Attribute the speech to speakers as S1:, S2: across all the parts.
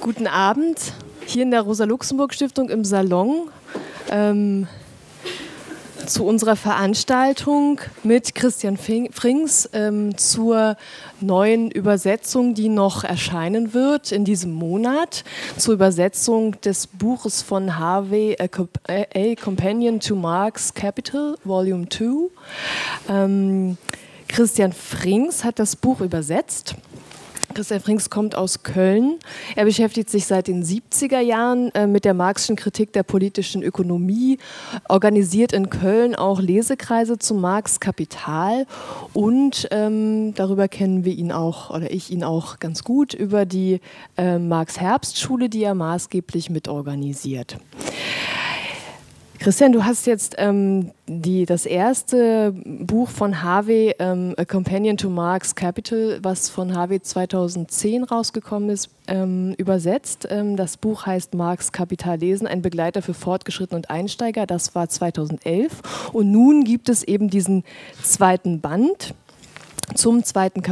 S1: Guten Abend hier in der Rosa-Luxemburg-Stiftung im Salon ähm, zu unserer Veranstaltung mit Christian Frings ähm, zur neuen Übersetzung, die noch erscheinen wird in diesem Monat, zur Übersetzung des Buches von Harvey, A, A Companion to Marx Capital, Volume 2. Ähm, Christian Frings hat das Buch übersetzt Christian Frings kommt aus Köln. Er beschäftigt sich seit den 70er Jahren äh, mit der marxischen Kritik der politischen Ökonomie, organisiert in Köln auch Lesekreise zu Marx Kapital und ähm, darüber kennen wir ihn auch oder ich ihn auch ganz gut über die äh, Marx Herbstschule, die er maßgeblich mitorganisiert. Christian, du hast jetzt ähm, die, das erste Buch von Harvey, ähm, A Companion to Marx Capital, was von Harvey 2010 rausgekommen ist, ähm, übersetzt. Ähm, das Buch heißt Marx Kapital lesen, ein Begleiter für Fortgeschrittene und Einsteiger. Das war 2011. Und nun gibt es eben diesen zweiten Band zum zweiten,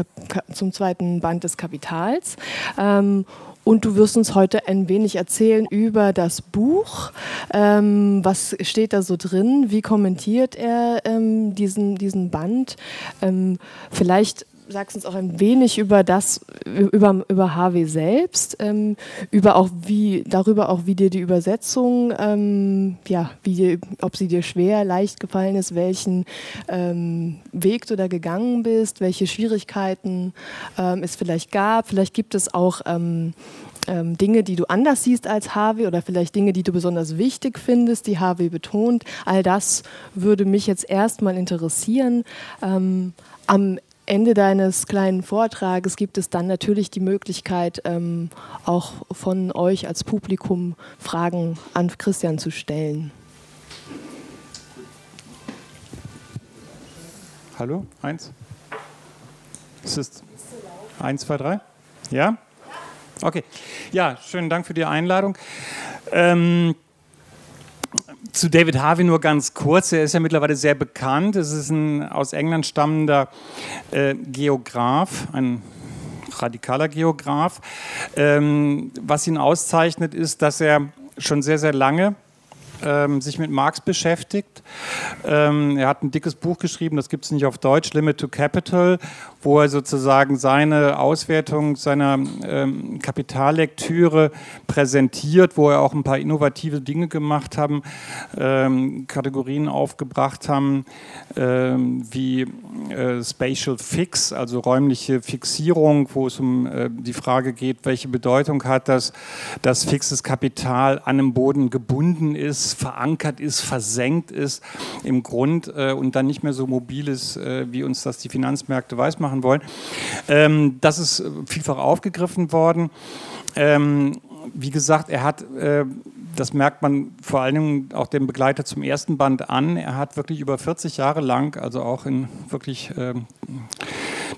S1: zum zweiten Band des Kapitals. Ähm, und du wirst uns heute ein wenig erzählen über das Buch. Ähm, was steht da so drin? Wie kommentiert er ähm, diesen, diesen Band? Ähm, vielleicht sagst uns auch ein wenig über das, über, über HW selbst, ähm, über auch wie, darüber auch, wie dir die Übersetzung, ähm, ja, wie ob sie dir schwer, leicht gefallen ist, welchen ähm, Weg du da gegangen bist, welche Schwierigkeiten ähm, es vielleicht gab. Vielleicht gibt es auch ähm, ähm, Dinge, die du anders siehst als Harvey oder vielleicht Dinge, die du besonders wichtig findest, die Harvey betont. All das würde mich jetzt erstmal interessieren. Ähm, am Ende deines kleinen Vortrages gibt es dann natürlich die Möglichkeit, ähm, auch von euch als Publikum Fragen an Christian zu stellen.
S2: Hallo, eins. Es ist eins, zwei, drei. Ja? Okay. Ja, schönen Dank für die Einladung. Ähm, zu David Harvey nur ganz kurz. Er ist ja mittlerweile sehr bekannt. Es ist ein aus England stammender äh, Geograf, ein radikaler Geograf. Ähm, was ihn auszeichnet, ist, dass er schon sehr, sehr lange ähm, sich mit Marx beschäftigt. Ähm, er hat ein dickes Buch geschrieben, das gibt es nicht auf Deutsch, Limit to Capital, wo er sozusagen seine Auswertung seiner ähm, Kapitallektüre präsentiert, wo er auch ein paar innovative Dinge gemacht haben, ähm, Kategorien aufgebracht haben, ähm, wie äh, Spatial Fix, also räumliche Fixierung, wo es um äh, die Frage geht, welche Bedeutung hat das, dass fixes Kapital an dem Boden gebunden ist, verankert ist, versenkt ist im Grund äh, und dann nicht mehr so mobil ist, äh, wie uns das die Finanzmärkte weismachen wollen. Ähm, das ist vielfach aufgegriffen worden. Ähm, wie gesagt, er hat, äh, das merkt man vor allen Dingen auch dem Begleiter zum ersten Band an, er hat wirklich über 40 Jahre lang, also auch in wirklich ähm,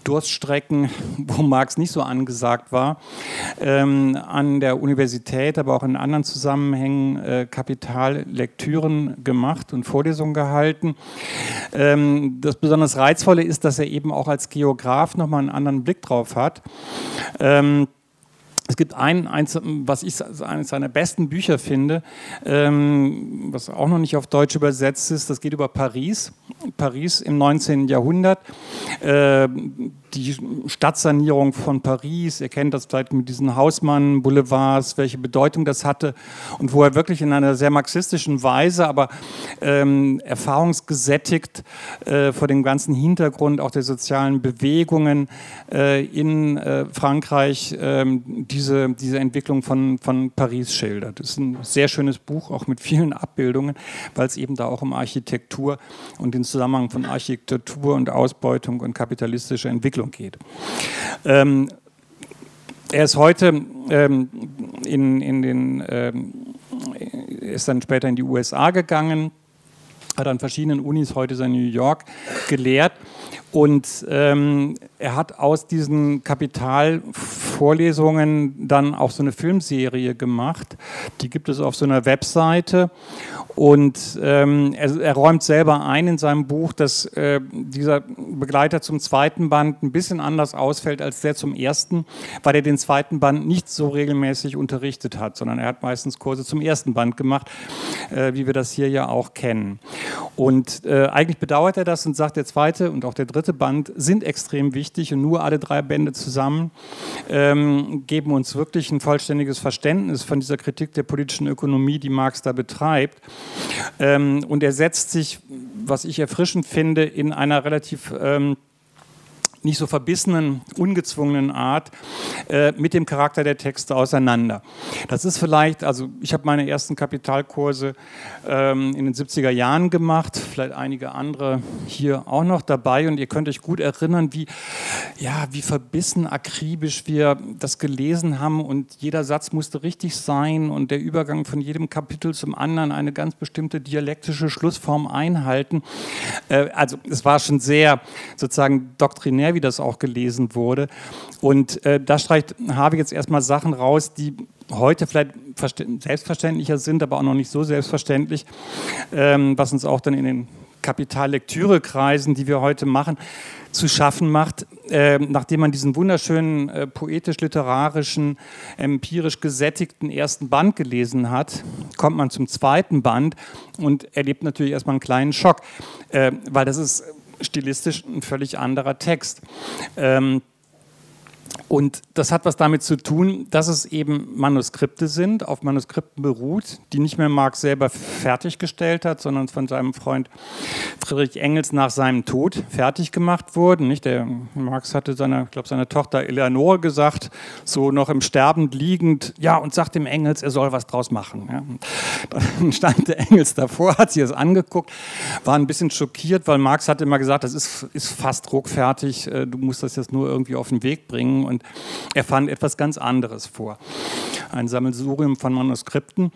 S2: Durststrecken, wo Marx nicht so angesagt war, ähm, an der Universität, aber auch in anderen Zusammenhängen äh, Kapitallektüren gemacht und Vorlesungen gehalten. Ähm, das besonders Reizvolle ist, dass er eben auch als Geograf nochmal einen anderen Blick drauf hat. Ähm, es gibt ein, eins, was ich eines seiner besten Bücher finde, ähm, was auch noch nicht auf Deutsch übersetzt ist, das geht über Paris. Paris im 19. Jahrhundert. Äh, die Stadtsanierung von Paris, ihr kennt das vielleicht mit diesen Hausmann-Boulevards, welche Bedeutung das hatte und wo er wirklich in einer sehr marxistischen Weise, aber ähm, erfahrungsgesättigt äh, vor dem ganzen Hintergrund auch der sozialen Bewegungen äh, in äh, Frankreich ähm, diese, diese Entwicklung von, von Paris schildert. Das ist ein sehr schönes Buch, auch mit vielen Abbildungen, weil es eben da auch um Architektur und den Zusammenhang von Architektur und Ausbeutung und kapitalistischer Entwicklung Entwicklung geht. Ähm, er ist heute ähm, in, in den, ähm, ist dann später in die USA gegangen, hat an verschiedenen Unis, heute ist er in New York, gelehrt. Und ähm, er hat aus diesen Kapitalvorlesungen dann auch so eine Filmserie gemacht. Die gibt es auf so einer Webseite. Und ähm, er, er, räumt selber ein in seinem Buch, dass äh, dieser Begleiter zum zweiten Band ein bisschen anders ausfällt als der zum ersten, weil er den zweiten Band nicht so regelmäßig unterrichtet hat, sondern er hat meistens Kurse zum ersten Band gemacht, äh, wie wir das hier ja auch kennen. Und äh, eigentlich bedauert er das und sagt, der zweite und auch der dritte Band sind extrem wichtig und nur alle drei Bände zusammen ähm, geben uns wirklich ein vollständiges Verständnis von dieser Kritik der politischen Ökonomie, die Marx da betreibt. Ähm, und er setzt sich, was ich erfrischend finde, in einer relativ ähm, nicht so verbissenen, ungezwungenen Art äh, mit dem Charakter der Texte auseinander. Das ist vielleicht, also ich habe meine ersten Kapitalkurse ähm, in den 70er Jahren gemacht, vielleicht einige andere hier auch noch dabei und ihr könnt euch gut erinnern, wie, ja, wie verbissen, akribisch wir das gelesen haben und jeder Satz musste richtig sein und der Übergang von jedem Kapitel zum anderen eine ganz bestimmte dialektische Schlussform einhalten. Äh, also es war schon sehr sozusagen doktrinär, wie das auch gelesen wurde. Und äh, da streicht Harvey jetzt erstmal Sachen raus, die heute vielleicht selbstverständlicher sind, aber auch noch nicht so selbstverständlich, ähm, was uns auch dann in den Kapitallektürekreisen, die wir heute machen, zu schaffen macht, äh, nachdem man diesen wunderschönen äh, poetisch-literarischen, empirisch gesättigten ersten Band gelesen hat, kommt man zum zweiten Band und erlebt natürlich erstmal einen kleinen Schock, äh, weil das ist stilistisch ein völlig anderer Text. Ähm, und das hat was damit zu tun, dass es eben Manuskripte sind, auf Manuskripten beruht, die nicht mehr Marx selber fertiggestellt hat, sondern von seinem Freund Friedrich Engels nach seinem Tod fertig gemacht wurden. Nicht? Der Marx hatte seiner, ich glaube, seiner Tochter Eleanor gesagt, so noch im Sterben liegend, ja, und sagt dem Engels, er soll was draus machen. Ja. Dann stand der Engels davor, hat sich das angeguckt, war ein bisschen schockiert, weil Marx hatte immer gesagt, das ist, ist fast druckfertig, äh, du musst das jetzt nur irgendwie auf den Weg bringen und er fand etwas ganz anderes vor. Ein Sammelsurium von Manuskripten,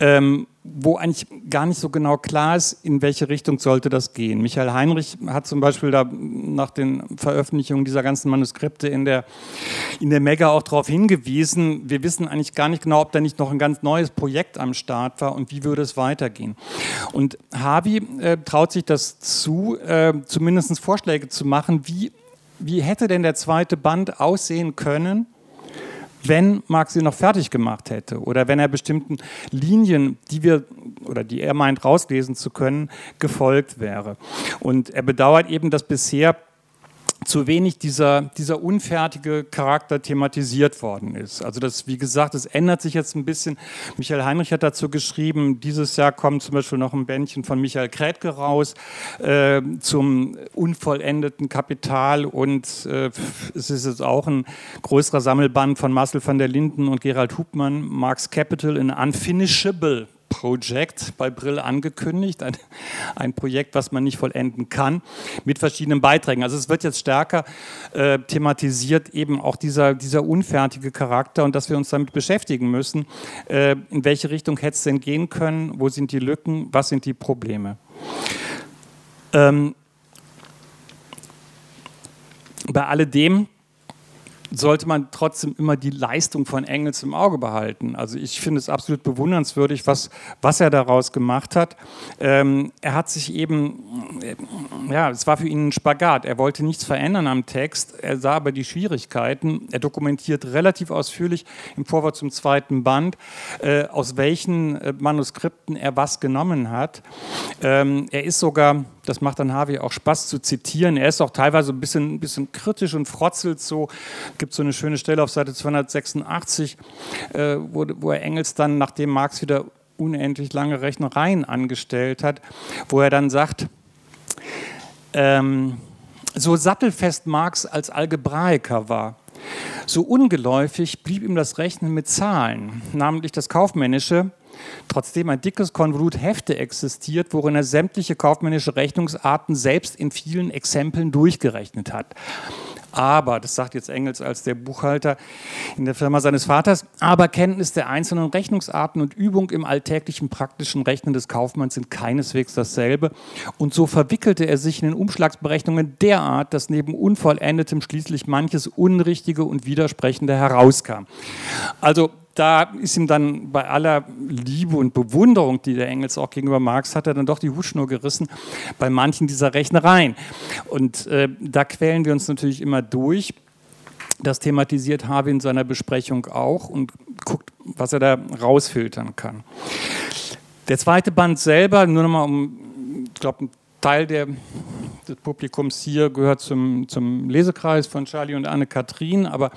S2: ähm, wo eigentlich gar nicht so genau klar ist, in welche Richtung sollte das gehen. Michael Heinrich hat zum Beispiel da nach den Veröffentlichungen dieser ganzen Manuskripte in der, in der Mega auch darauf hingewiesen, wir wissen eigentlich gar nicht genau, ob da nicht noch ein ganz neues Projekt am Start war und wie würde es weitergehen. Und Harvey äh, traut sich das zu, äh, zumindest Vorschläge zu machen, wie wie hätte denn der zweite Band aussehen können, wenn Marx sie noch fertig gemacht hätte oder wenn er bestimmten Linien, die wir oder die er meint rauslesen zu können, gefolgt wäre. Und er bedauert eben, dass bisher zu wenig dieser, dieser unfertige Charakter thematisiert worden ist. Also das, wie gesagt, es ändert sich jetzt ein bisschen. Michael Heinrich hat dazu geschrieben, dieses Jahr kommt zum Beispiel noch ein Bändchen von Michael Krätke raus äh, zum unvollendeten Kapital und äh, es ist jetzt auch ein größerer Sammelband von Marcel van der Linden und Gerald Hubmann, Marx Capital in Unfinishable Project bei Brill angekündigt, ein, ein, Projekt, was man nicht vollenden kann, mit verschiedenen Beiträgen. Also es wird jetzt stärker äh, thematisiert, eben auch dieser, dieser unfertige Charakter und dass wir uns damit beschäftigen müssen, äh, in welche Richtung hätte es denn gehen können, wo sind die Lücken, was sind die Probleme. Ähm, bei alledem sollte man trotzdem immer die Leistung von Engels im Auge behalten. Also ich finde es absolut bewundernswürdig, was, was er daraus gemacht hat. Ähm, er hat sich eben, äh, ja, es war für ihn ein Spagat. Er wollte nichts verändern am Text, er sah aber die Schwierigkeiten. Er dokumentiert relativ ausführlich im Vorwort zum zweiten Band, äh, aus welchen äh, Manuskripten er was genommen hat. Ähm, er ist sogar das macht dann Harvey auch Spaß zu zitieren. Er ist auch teilweise ein bisschen, ein bisschen kritisch und frotzelt so. Es gibt so eine schöne Stelle auf Seite 286, äh, wo, wo er Engels dann, nachdem Marx wieder unendlich lange Rechnereien angestellt hat, wo er dann sagt, ähm, so sattelfest Marx als Algebraiker war, so ungeläufig blieb ihm das Rechnen mit Zahlen, namentlich das Kaufmännische, trotzdem ein dickes Konvolut Hefte existiert, worin er sämtliche kaufmännische Rechnungsarten selbst in vielen Exempeln durchgerechnet hat. Aber, das sagt jetzt Engels als der Buchhalter in der Firma seines Vaters, aber Kenntnis der einzelnen Rechnungsarten und Übung im alltäglichen praktischen Rechnen des Kaufmanns sind keineswegs dasselbe. Und so verwickelte er sich in den Umschlagsberechnungen derart, dass neben Unvollendetem schließlich manches Unrichtige und Widersprechende herauskam. Also da ist ihm dann bei aller Liebe und Bewunderung, die der Engels auch gegenüber Marx hatte, dann doch die Hutschnur gerissen bei manchen dieser Rechnereien. Und äh, da quälen wir uns natürlich immer durch. Das thematisiert Harvey in seiner Besprechung auch und guckt, was er da rausfiltern kann. Der zweite Band selber, nur nochmal um, ich glaube, Teil der, des Publikums hier gehört zum, zum Lesekreis von Charlie und Anne-Kathrin, aber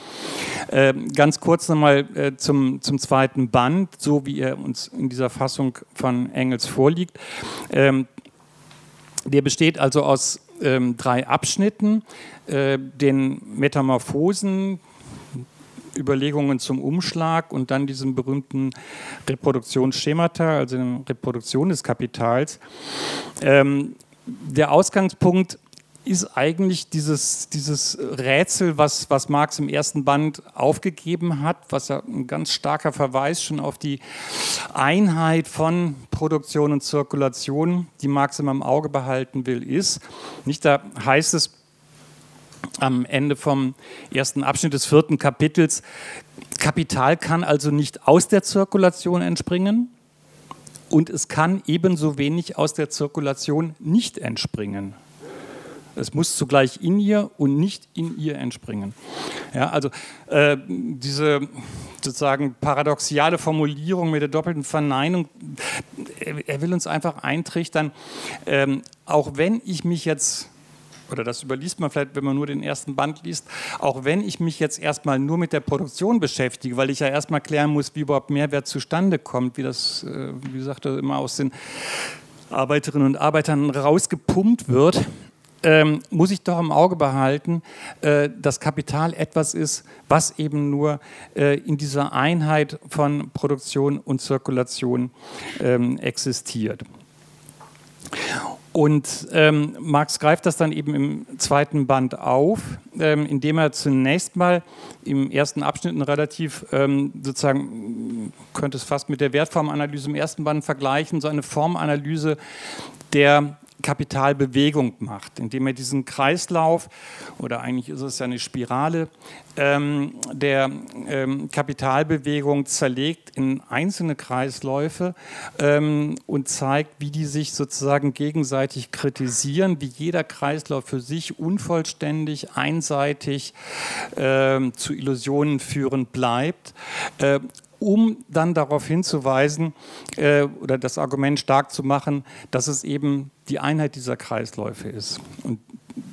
S2: äh, ganz kurz nochmal äh, zum, zum zweiten Band, so wie er uns in dieser Fassung von Engels vorliegt. Ähm, der besteht also aus ähm, drei Abschnitten, äh, den Metamorphosen, Überlegungen zum Umschlag und dann diesem berühmten Reproduktionsschemata, also der Reproduktion des Kapitals. Ähm, der Ausgangspunkt ist eigentlich dieses, dieses Rätsel, was, was Marx im ersten Band aufgegeben hat, was ja ein ganz starker Verweis schon auf die Einheit von Produktion und Zirkulation, die Marx immer im Auge behalten will, ist. Nicht, da heißt es am Ende vom ersten Abschnitt des vierten Kapitels, Kapital kann also nicht aus der Zirkulation entspringen, und es kann ebenso wenig aus der Zirkulation nicht entspringen. Es muss zugleich in ihr und nicht in ihr entspringen. Ja, also äh, diese sozusagen paradoxiale Formulierung mit der doppelten Verneinung, er will uns einfach eintrichtern, ähm, auch wenn ich mich jetzt oder das überliest man vielleicht, wenn man nur den ersten Band liest, auch wenn ich mich jetzt erstmal nur mit der Produktion beschäftige, weil ich ja erstmal klären muss, wie überhaupt Mehrwert zustande kommt, wie das, äh, wie gesagt, immer aus den Arbeiterinnen und Arbeitern rausgepumpt wird, ähm, muss ich doch im Auge behalten, äh, dass Kapital etwas ist, was eben nur äh, in dieser Einheit von Produktion und Zirkulation ähm, existiert. Und ähm, Marx greift das dann eben im zweiten Band auf, ähm, indem er zunächst mal im ersten Abschnitt relativ, ähm, sozusagen, könnte es fast mit der Wertformanalyse im ersten Band vergleichen, so eine Formanalyse der Kapitalbewegung macht, indem er diesen Kreislauf, oder eigentlich ist es ja eine Spirale, ähm, der ähm, Kapitalbewegung zerlegt in einzelne Kreisläufe ähm, und zeigt, wie die sich sozusagen gegenseitig kritisieren, wie jeder Kreislauf für sich unvollständig, einseitig ähm, zu Illusionen führend bleibt. Äh, um dann darauf hinzuweisen äh, oder das Argument stark zu machen, dass es eben die Einheit dieser Kreisläufe ist. Und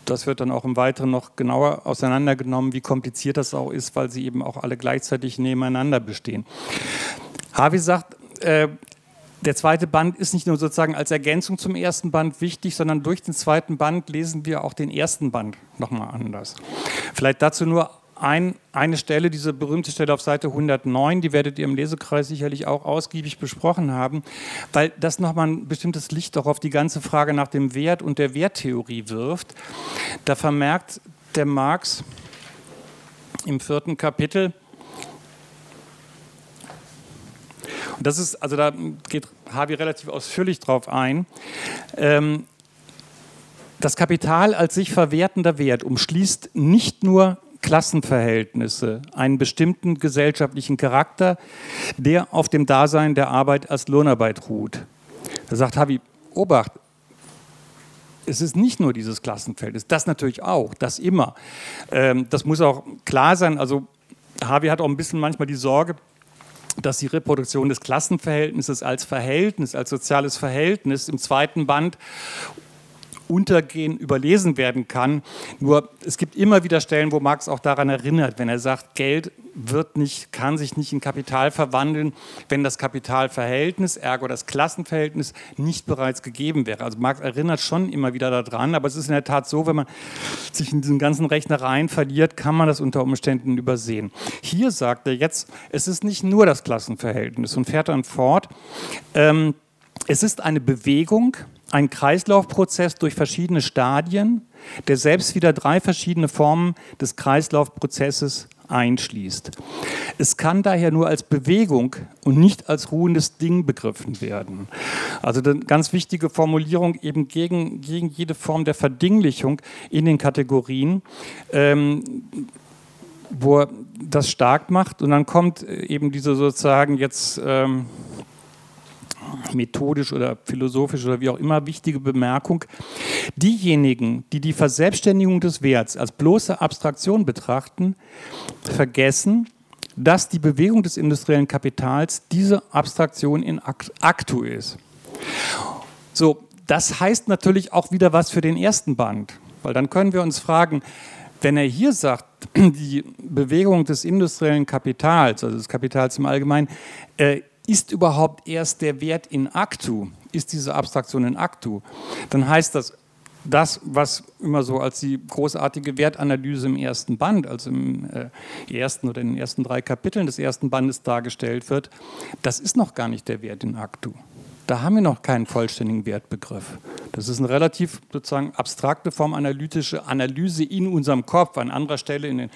S2: das wird dann auch im Weiteren noch genauer auseinandergenommen, wie kompliziert das auch ist, weil sie eben auch alle gleichzeitig nebeneinander bestehen. Harvey sagt, äh, der zweite Band ist nicht nur sozusagen als Ergänzung zum ersten Band wichtig, sondern durch den zweiten Band lesen wir auch den ersten Band nochmal anders. Vielleicht dazu nur ein, eine Stelle, diese berühmte Stelle auf Seite 109, die werdet ihr im Lesekreis sicherlich auch ausgiebig besprochen haben, weil das nochmal ein bestimmtes Licht auch auf die ganze Frage nach dem Wert und der Werttheorie wirft. Da vermerkt der Marx im vierten Kapitel, und das ist, also da geht Harvey relativ ausführlich drauf ein, ähm, das Kapital als sich verwertender Wert umschließt nicht nur Klassenverhältnisse, einen bestimmten gesellschaftlichen Charakter, der auf dem Dasein der Arbeit als Lohnarbeit ruht. Da sagt Havi, Obacht, es ist nicht nur dieses Klassenverhältnis, das natürlich auch, das immer. Ähm, das muss auch klar sein. Also Harvey hat auch ein bisschen manchmal die Sorge, dass die Reproduktion des Klassenverhältnisses als Verhältnis, als soziales Verhältnis im zweiten Band untergehen, überlesen werden kann. Nur es gibt immer wieder Stellen, wo Marx auch daran erinnert, wenn er sagt, Geld wird nicht, kann sich nicht in Kapital verwandeln, wenn das Kapitalverhältnis, ergo das Klassenverhältnis, nicht bereits gegeben wäre. Also Marx erinnert schon immer wieder daran, aber es ist in der Tat so, wenn man sich in diesen ganzen Rechnereien verliert, kann man das unter Umständen übersehen. Hier sagt er jetzt, es ist nicht nur das Klassenverhältnis und fährt dann fort. Ähm, es ist eine Bewegung, ein Kreislaufprozess durch verschiedene Stadien, der selbst wieder drei verschiedene Formen des Kreislaufprozesses einschließt. Es kann daher nur als Bewegung und nicht als ruhendes Ding begriffen werden. Also eine ganz wichtige Formulierung eben gegen, gegen jede Form der Verdinglichung in den Kategorien. Ähm, wo er das stark macht und dann kommt eben diese sozusagen jetzt ähm, methodisch oder philosophisch oder wie auch immer wichtige Bemerkung. Diejenigen, die die Verselbstständigung des Werts als bloße Abstraktion betrachten, vergessen, dass die Bewegung des industriellen Kapitals diese Abstraktion in actu ist. So, das heißt natürlich auch wieder was für den ersten Band, weil dann können wir uns fragen, wenn er hier sagt, die Bewegung des industriellen Kapitals, also des Kapitals im Allgemeinen, äh, ist überhaupt erst der Wert in actu, ist diese Abstraktion in actu, dann heißt das, das, was immer so als die großartige Wertanalyse im ersten Band, also im äh, ersten oder in den ersten drei Kapiteln des ersten Bandes dargestellt wird, das ist noch gar nicht der Wert in actu. Da haben wir noch keinen vollständigen Wertbegriff. Das ist eine relativ sozusagen abstrakte Form analytische Analyse in unserem Kopf. An anderer Stelle in den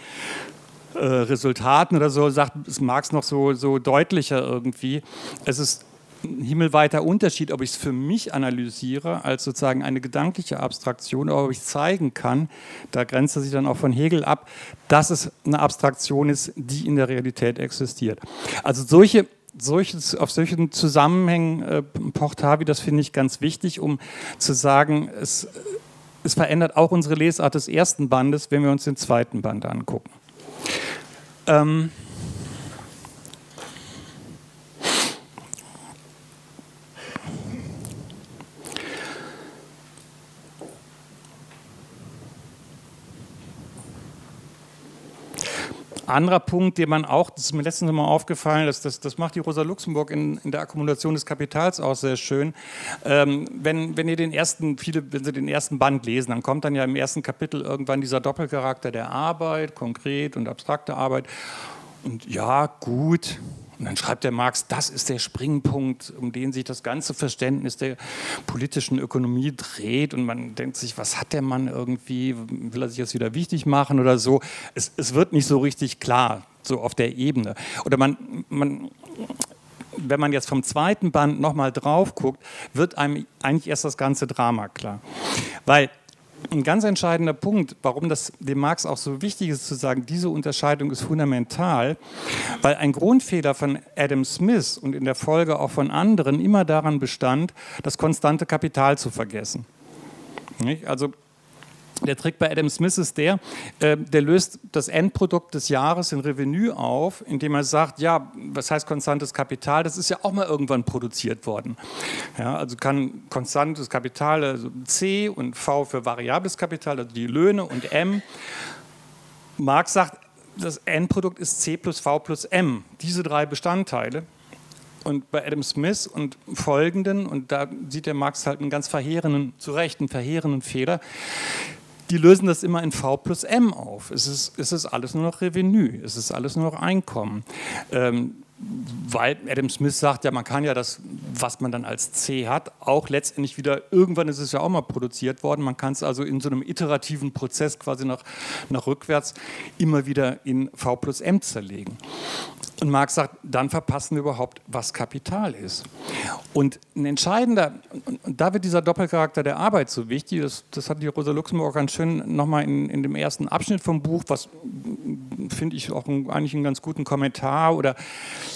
S2: äh, Resultaten oder so sagt es Marx noch so, so deutlicher irgendwie. Es ist ein himmelweiter Unterschied, ob ich es für mich analysiere als sozusagen eine gedankliche Abstraktion oder ob ich zeigen kann, da grenzt er sich dann auch von Hegel ab, dass es eine Abstraktion ist, die in der Realität existiert. Also solche solches, auf solchen Zusammenhängen äh, pocht Havi, das finde ich ganz wichtig, um zu sagen, es, es verändert auch unsere Lesart des ersten Bandes, wenn wir uns den zweiten Band angucken. Ähm, Anderer Punkt, den man auch, das ist mir letztens mal aufgefallen, das, das, das macht die Rosa Luxemburg in, in der Akkumulation des Kapitals auch sehr schön. Ähm, wenn, wenn ihr den ersten, viele, wenn Sie den ersten Band lesen, dann kommt dann ja im ersten Kapitel irgendwann dieser Doppelcharakter der Arbeit, konkret und abstrakte Arbeit. Und ja, gut, und dann schreibt der Marx, das ist der Springpunkt, um den sich das ganze Verständnis der politischen Ökonomie dreht. Und man denkt sich, was hat der Mann irgendwie? Will er sich jetzt wieder wichtig machen oder so? Es, es wird nicht so richtig klar, so auf der Ebene. Oder man, man wenn man jetzt vom zweiten Band nochmal drauf guckt, wird einem eigentlich erst das ganze Drama klar. Weil ein ganz entscheidender Punkt, warum das dem Marx auch so wichtig ist zu sagen, diese Unterscheidung ist fundamental, weil ein Grundfehler von Adam Smith und in der Folge auch von anderen immer daran bestand, das konstante Kapital zu vergessen. Also der Trick bei Adam Smith ist der, äh, der löst das Endprodukt des Jahres in Revenue auf, indem er sagt, ja, was heißt konstantes Kapital? Das ist ja auch mal irgendwann produziert worden. Ja, also kann konstantes Kapital, also C und V für variables Kapital, also die Löhne und M. Marx sagt, das Endprodukt ist C plus V plus M, diese drei Bestandteile. Und bei Adam Smith und folgenden, und da sieht der Marx halt einen ganz verheerenden, zu Recht einen verheerenden Fehler, die lösen das immer in V plus M auf. Es ist, es ist alles nur noch Revenue, es ist alles nur noch Einkommen. Ähm, weil Adam Smith sagt, ja, man kann ja das, was man dann als C hat, auch letztendlich wieder, irgendwann ist es ja auch mal produziert worden, man kann es also in so einem iterativen Prozess quasi nach, nach rückwärts immer wieder in V plus M zerlegen. Und Marx sagt, dann verpassen wir überhaupt, was Kapital ist. Und ein entscheidender, und da wird dieser Doppelcharakter der Arbeit so wichtig, das, das hat die Rosa Luxemburg ganz schön nochmal in, in dem ersten Abschnitt vom Buch, was finde ich auch ein, eigentlich einen ganz guten Kommentar oder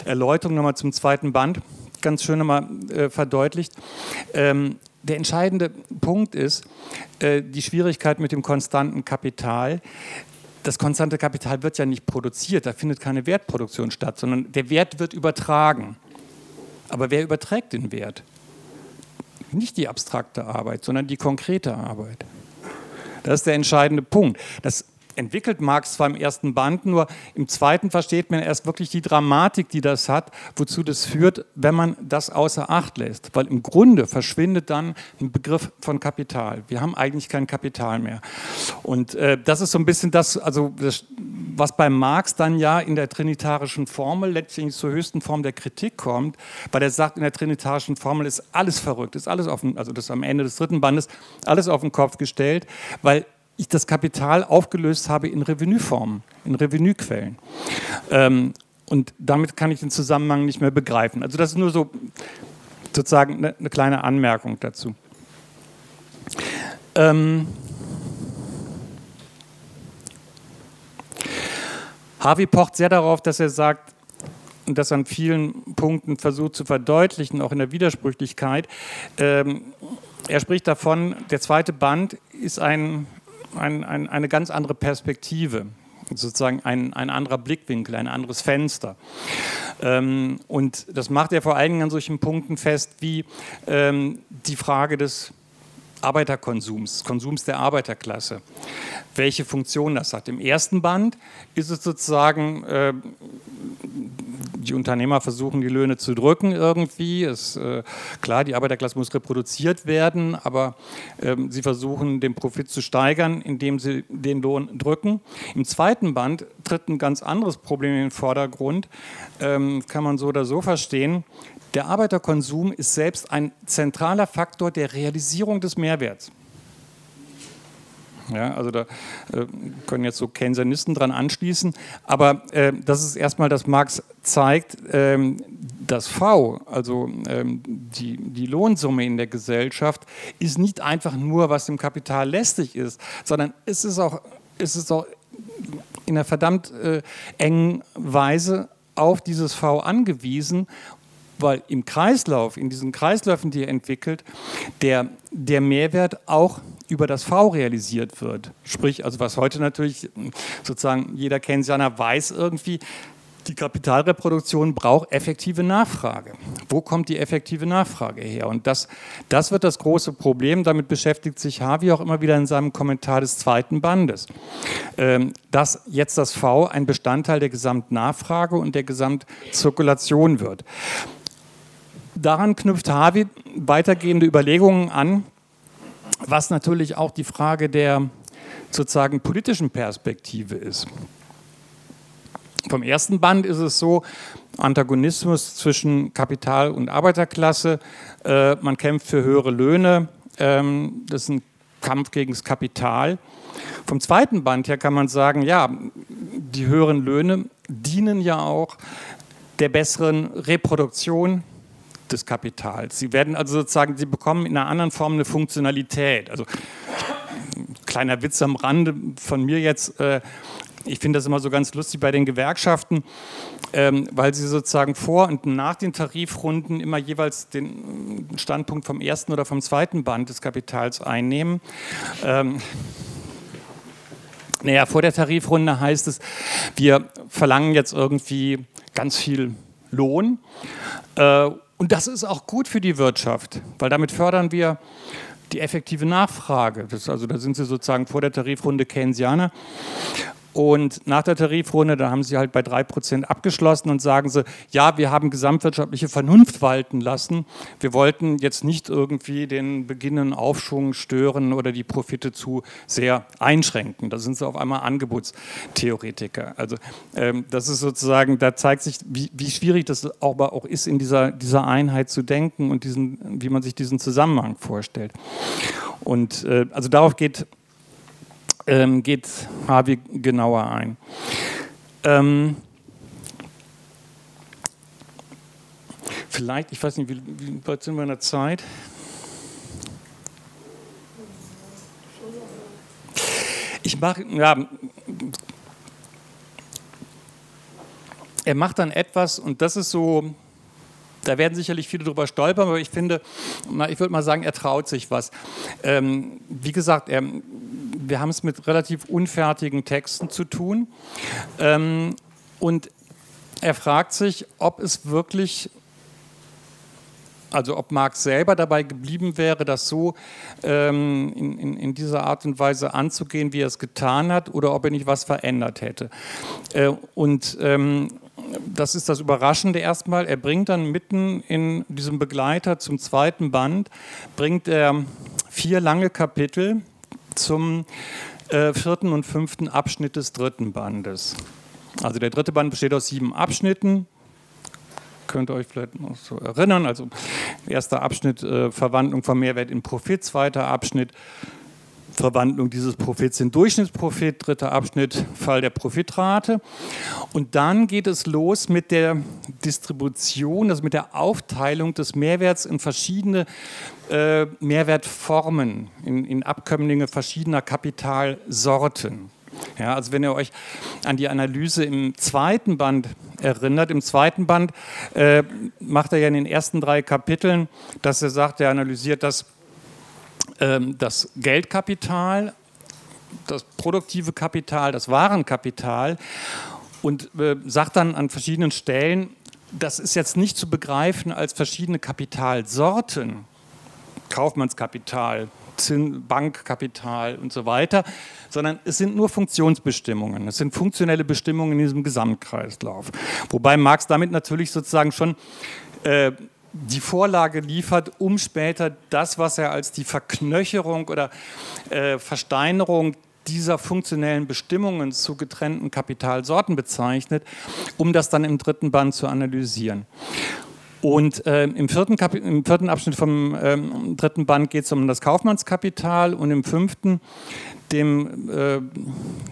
S2: Erläuterung nochmal zum zweiten Band, ganz schön nochmal äh, verdeutlicht. Ähm, der entscheidende Punkt ist äh, die Schwierigkeit mit dem konstanten Kapital das konstante Kapital wird ja nicht produziert, da findet keine Wertproduktion statt, sondern der Wert wird übertragen. Aber wer überträgt den Wert? Nicht die abstrakte Arbeit, sondern die konkrete Arbeit. Das ist der entscheidende Punkt. Das entwickelt Marx zwar im ersten Band, nur im zweiten versteht man erst wirklich die Dramatik, die das hat, wozu das führt, wenn man das außer Acht lässt. Weil im Grunde verschwindet dann ein Begriff von Kapital. Wir haben eigentlich kein Kapital mehr. Und äh, das ist so ein bisschen das, also das, was bei Marx dann ja in der trinitarischen Formel letztendlich zur höchsten Form der Kritik kommt, weil er sagt, in der trinitarischen Formel ist alles verrückt, ist alles auf, also das am Ende des dritten Bandes, alles auf den Kopf gestellt, weil ich das Kapital aufgelöst habe in Revenueformen, in Revenuequellen. Ähm, und damit kann ich den Zusammenhang nicht mehr begreifen. Also das ist nur so sozusagen eine, eine kleine Anmerkung dazu. Ähm Harvey pocht sehr darauf, dass er sagt, und das an vielen Punkten versucht zu verdeutlichen, auch in der Widersprüchlichkeit. Ähm, er spricht davon, der zweite Band ist ein, ein, ein, eine ganz andere Perspektive sozusagen ein, ein anderer Blickwinkel, ein anderes Fenster. Ähm, und das macht er vor allen Dingen an solchen Punkten fest wie ähm, die Frage des Arbeiterkonsums, Konsums der Arbeiterklasse, welche Funktion das hat. Im ersten Band ist es sozusagen, äh, die Unternehmer versuchen die Löhne zu drücken irgendwie. Es, äh, klar, die Arbeiterklasse muss reproduziert werden, aber äh, sie versuchen den Profit zu steigern, indem sie den Lohn drücken. Im zweiten Band tritt ein ganz anderes Problem in den Vordergrund, ähm, kann man so oder so verstehen. Der Arbeiterkonsum ist selbst ein zentraler Faktor der Realisierung des Mehrwerts. Ja, also da äh, können jetzt so Keynesianisten dran anschließen. Aber äh, das ist erstmal, dass Marx zeigt, ähm, das V, also ähm, die, die Lohnsumme in der Gesellschaft, ist nicht einfach nur, was dem Kapital lästig ist, sondern es ist auch, es ist auch in einer verdammt äh, engen Weise auf dieses V angewiesen weil im Kreislauf, in diesen Kreisläufen, die er entwickelt, der, der Mehrwert auch über das V realisiert wird. Sprich, also was heute natürlich sozusagen jeder Keynesianer weiß irgendwie, die Kapitalreproduktion braucht effektive Nachfrage. Wo kommt die effektive Nachfrage her? Und das, das wird das große Problem. Damit beschäftigt sich Harvey auch immer wieder in seinem Kommentar des zweiten Bandes. Ähm, dass jetzt das V ein Bestandteil der Gesamtnachfrage und der Gesamtzirkulation wird. Daran knüpft Harvey weitergehende Überlegungen an, was natürlich auch die Frage der sozusagen politischen Perspektive ist. Vom ersten Band ist es so, Antagonismus zwischen Kapital und Arbeiterklasse, äh, man kämpft für höhere Löhne, ähm, das ist ein Kampf gegen das Kapital. Vom zweiten Band her kann man sagen, ja, die höheren Löhne dienen ja auch der besseren Reproduktion des Kapitals. Sie werden also sozusagen, sie bekommen in einer anderen Form eine Funktionalität. Also kleiner Witz am Rande von mir jetzt. Äh, ich finde das immer so ganz lustig bei den Gewerkschaften, ähm, weil sie sozusagen vor und nach den Tarifrunden immer jeweils den Standpunkt vom ersten oder vom zweiten Band des Kapitals einnehmen. Ähm, naja, vor der Tarifrunde heißt es, wir verlangen jetzt irgendwie ganz viel Lohn. Äh, und das ist auch gut für die Wirtschaft, weil damit fördern wir die effektive Nachfrage. Also da sind sie sozusagen vor der Tarifrunde Keynesianer. Und nach der Tarifrunde, da haben sie halt bei 3% abgeschlossen und sagen sie, ja, wir haben gesamtwirtschaftliche Vernunft walten lassen. Wir wollten jetzt nicht irgendwie den beginnenden Aufschwung stören oder die Profite zu sehr einschränken. Da sind sie auf einmal Angebotstheoretiker. Also ähm, das ist sozusagen, da zeigt sich, wie, wie schwierig das aber auch ist, in dieser, dieser Einheit zu denken und diesen, wie man sich diesen Zusammenhang vorstellt. Und äh, also darauf geht ähm, geht Harvey genauer ein. Ähm, vielleicht, ich weiß nicht, wie, wie weit sind wir in der Zeit? Ich mache, ja, er macht dann etwas und das ist so, da werden sicherlich viele drüber stolpern, aber ich finde, ich würde mal sagen, er traut sich was. Ähm, wie gesagt, er, wir haben es mit relativ unfertigen Texten zu tun. Ähm, und er fragt sich, ob es wirklich, also ob Marx selber dabei geblieben wäre, das so ähm, in, in, in, dieser Art und Weise anzugehen, wie er es getan hat, oder ob er nicht was verändert hätte. Äh, und ähm, das ist das Überraschende erstmal. Er bringt dann mitten in diesem Begleiter zum zweiten Band, bringt er vier lange Kapitel, zum äh, vierten und fünften Abschnitt des dritten Bandes. Also der dritte Band besteht aus sieben Abschnitten. Könnt ihr euch vielleicht noch so erinnern. Also erster Abschnitt äh, Verwandlung von Mehrwert in Profit, zweiter Abschnitt Verwandlung dieses Profits in Durchschnittsprofit, dritter Abschnitt Fall der Profitrate. Und dann geht es los mit der Distribution, also mit der Aufteilung des Mehrwerts in verschiedene äh, Mehrwertformen, in, in Abkömmlinge verschiedener Kapitalsorten. Ja, also wenn ihr euch an die Analyse im zweiten Band erinnert, im zweiten Band äh, macht er ja in den ersten drei Kapiteln, dass er sagt, er analysiert das, das Geldkapital, das produktive Kapital, das Warenkapital und äh, sagt dann an verschiedenen Stellen, das ist jetzt nicht zu begreifen als verschiedene Kapitalsorten, Kaufmannskapital, Bankkapital und so weiter, sondern es sind nur Funktionsbestimmungen. Es sind funktionelle Bestimmungen in diesem Gesamtkreislauf. Wobei Marx damit natürlich sozusagen schon äh, die Vorlage liefert, um später das, was er als die Verknöcherung oder äh, Versteinerung dieser funktionellen Bestimmungen zu getrennten Kapitalsorten bezeichnet, um das dann im dritten Band zu analysieren. Und äh, im, vierten im, vierten Abschnitt vom ähm, dritten Band geht es um das Kaufmannskapital und im fünften dem äh,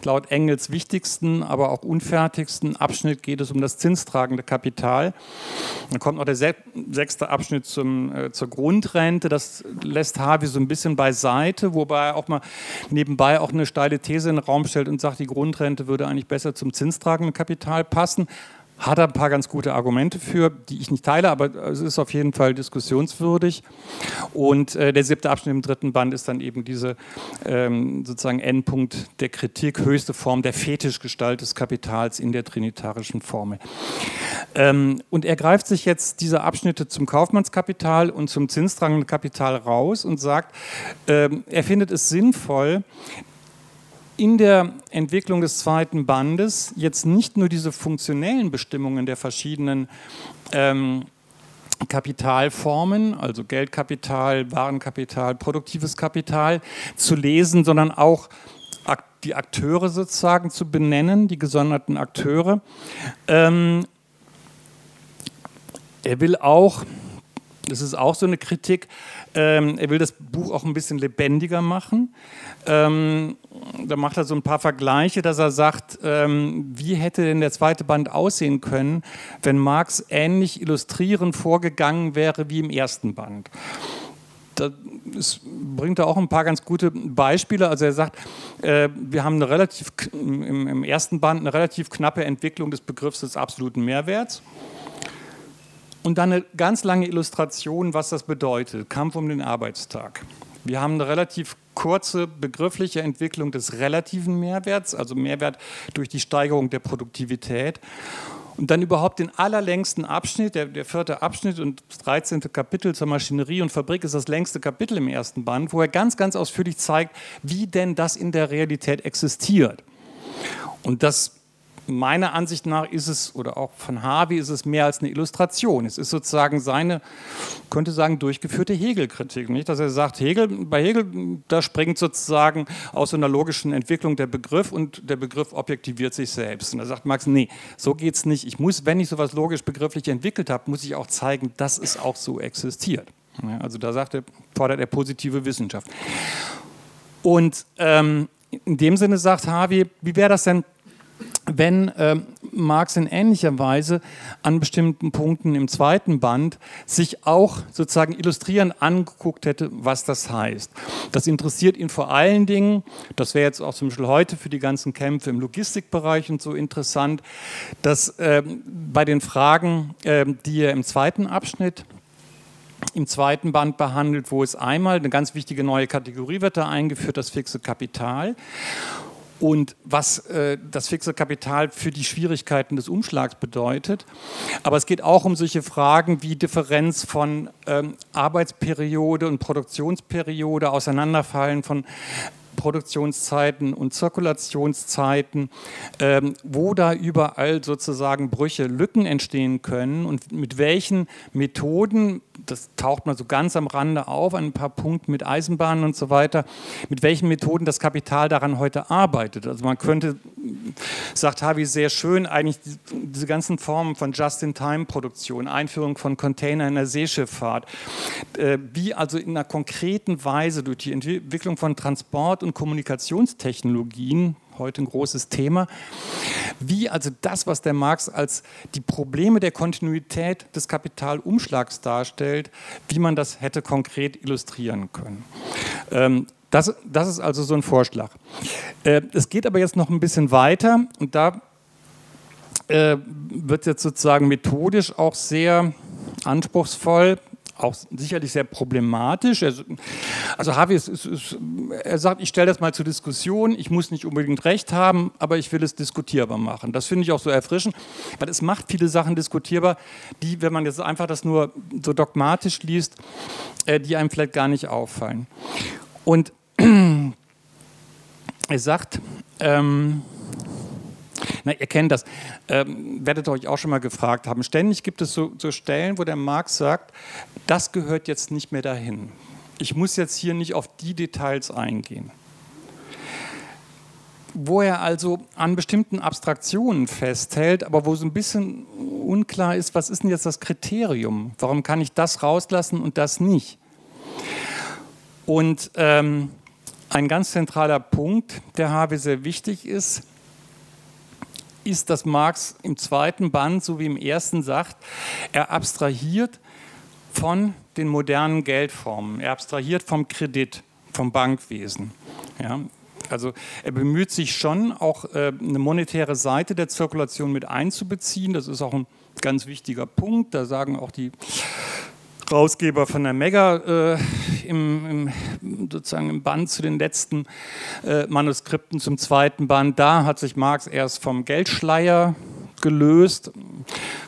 S2: laut Engels wichtigsten, aber auch unfertigsten Abschnitt geht es um das zinstragende Kapital. Dann kommt noch der sechste Abschnitt zum, äh, zur Grundrente. Das lässt Harvey so ein bisschen beiseite, wobei er auch mal nebenbei auch eine steile These in den Raum stellt und sagt, die Grundrente würde eigentlich besser zum zinstragenden Kapital passen hat ein paar ganz gute Argumente für, die ich nicht teile, aber es ist auf jeden Fall diskussionswürdig. Und äh, der siebte Abschnitt im dritten Band ist dann eben diese ähm, sozusagen Endpunkt der Kritik, höchste Form der Fetischgestalt des Kapitals in der trinitarischen Formel. Ähm, und er greift sich jetzt diese Abschnitte zum Kaufmannskapital und zum zinstragenden Kapital raus und sagt, ähm, er findet es sinnvoll, in der Entwicklung des zweiten Bandes jetzt nicht nur diese funktionellen Bestimmungen der verschiedenen ähm, Kapitalformen, also Geldkapital, Warenkapital, produktives Kapital zu lesen, sondern auch die Akteure sozusagen zu benennen, die gesonderten Akteure. Ähm, er will auch, das ist auch so eine Kritik, ähm, er will das Buch auch ein bisschen lebendiger machen. Ähm, da macht er so ein paar Vergleiche, dass er sagt, ähm, wie hätte denn der zweite Band aussehen können, wenn Marx ähnlich illustrierend vorgegangen wäre wie im ersten Band. Da bringt er auch ein paar ganz gute Beispiele. Also er sagt, äh, wir haben eine relativ, im ersten Band eine relativ knappe Entwicklung des Begriffs des absoluten Mehrwerts. Und dann eine ganz lange Illustration, was das bedeutet. Kampf um den Arbeitstag. Wir haben eine relativ kurze begriffliche Entwicklung des relativen Mehrwerts, also Mehrwert durch die Steigerung der Produktivität. Und dann überhaupt den allerlängsten Abschnitt, der, der, vierte Abschnitt und das 13. Kapitel zur Maschinerie und Fabrik ist das längste Kapitel im ersten Band, wo er ganz, ganz ausführlich zeigt, wie denn das in der Realität existiert. Und das meiner Ansicht nach ist es, oder auch von Harvey ist es mehr als eine Illustration. Es ist sozusagen seine, könnte sagen, durchgeführte Hegel-Kritik. Nicht, dass er sagt, Hegel, bei Hegel, da springt sozusagen aus einer logischen Entwicklung der Begriff und der Begriff objektiviert sich selbst. Und da sagt Marx, nee, so geht es nicht. Ich muss, wenn ich sowas logisch begrifflich entwickelt habe, muss ich auch zeigen, dass es auch so existiert. Also da sagt er, fordert er positive Wissenschaft. Und ähm, in dem Sinne sagt Harvey, wie wäre das denn, wenn äh, Marx in ähnlicher Weise an bestimmten Punkten im zweiten Band sich auch sozusagen illustrierend angeguckt hätte, was das heißt. Das interessiert ihn vor allen Dingen, das wäre jetzt auch zum Beispiel heute für die ganzen Kämpfe im Logistikbereich und so interessant, dass äh, bei den Fragen, äh, die er im zweiten Abschnitt im zweiten Band behandelt, wo es einmal eine ganz wichtige neue Kategorie wird da eingeführt, das fixe Kapital und was äh, das fixe Kapital für die Schwierigkeiten des Umschlags bedeutet. Aber es geht auch um solche Fragen wie Differenz von ähm, Arbeitsperiode und Produktionsperiode, Auseinanderfallen von Produktionszeiten und Zirkulationszeiten, ähm, wo da überall sozusagen Brüche, Lücken entstehen können und mit welchen Methoden das taucht mal so ganz am Rande auf, an ein paar Punkten mit Eisenbahnen und so weiter, mit welchen Methoden das Kapital daran heute arbeitet. Also man könnte, sagt Harvey sehr schön, eigentlich diese ganzen Formen von Just-in-Time-Produktion, Einführung von Containern in der Seeschifffahrt, äh, wie also in einer konkreten Weise durch die Entwicklung von Transport- und Kommunikationstechnologien, heute ein großes Thema. Wie also das, was der Marx als die Probleme der Kontinuität des Kapitalumschlags darstellt, wie man das hätte konkret illustrieren können. Ähm, Das, das ist also so ein Vorschlag. Äh, es geht aber jetzt noch ein bisschen weiter und da äh, wird jetzt sozusagen methodisch auch sehr anspruchsvoll auch sicherlich sehr problematisch. Also Harvey ist, ist, ist, er sagt, ich stelle das mal zur Diskussion, ich muss nicht unbedingt recht haben, aber ich will es diskutierbar machen. Das finde ich auch so erfrischend, weil es macht viele Sachen diskutierbar, die, wenn man jetzt einfach das nur so dogmatisch liest, äh, die einem vielleicht gar nicht auffallen. Und er sagt, ähm, na, ihr kennt das, ähm, werdet euch auch schon mal gefragt haben. Ständig gibt es so, so Stellen, wo der Marx sagt, das gehört jetzt nicht mehr dahin. Ich muss jetzt hier nicht auf die Details eingehen. Wo er also an bestimmten Abstraktionen festhält, aber wo so ein bisschen unklar ist, was ist denn jetzt das Kriterium? Warum kann ich das rauslassen und das nicht? Und ähm, ein ganz zentraler Punkt, der Habe sehr wichtig ist, ist, dass Marx im zweiten Band, so wie im ersten sagt, er abstrahiert von den modernen Geldformen. Er abstrahiert vom Kredit, vom Bankwesen. Ja, also er bemüht sich schon, auch äh, eine monetäre Seite der Zirkulation mit einzubeziehen. Das ist auch ein ganz wichtiger Punkt. Da sagen auch die Rausgeber von der Mega äh, im, im, sozusagen im Band zu den letzten äh, Manuskripten zum zweiten Band. Da hat sich Marx erst vom Geldschleier gelöst.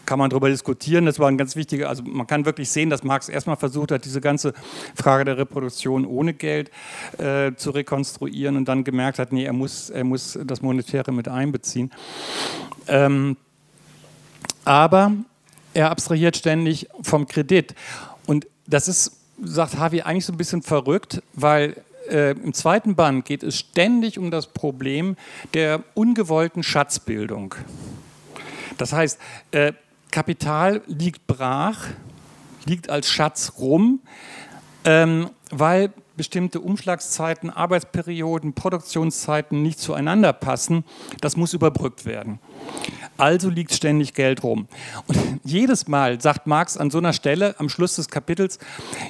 S2: Kann man darüber diskutieren. Das war ein ganz wichtiger, also man kann wirklich sehen, dass Marx erstmal versucht hat, diese ganze Frage der Reproduktion ohne Geld äh, zu rekonstruieren und dann gemerkt hat, nee, er muss, er muss das Monetäre mit einbeziehen. Ähm, aber er abstrahiert ständig vom Kredit. Das ist, sagt Harvey, eigentlich so ein bisschen verrückt, weil äh, im zweiten Band geht es ständig um das Problem der ungewollten Schatzbildung. Das heißt, äh, Kapital liegt brach, liegt als Schatz rum, ähm, weil bestimmte Umschlagszeiten, Arbeitsperioden, Produktionszeiten nicht zueinander passen. Das muss überbrückt werden. Also liegt ständig Geld rum. Und jedes Mal sagt Marx an so einer Stelle am Schluss des Kapitels,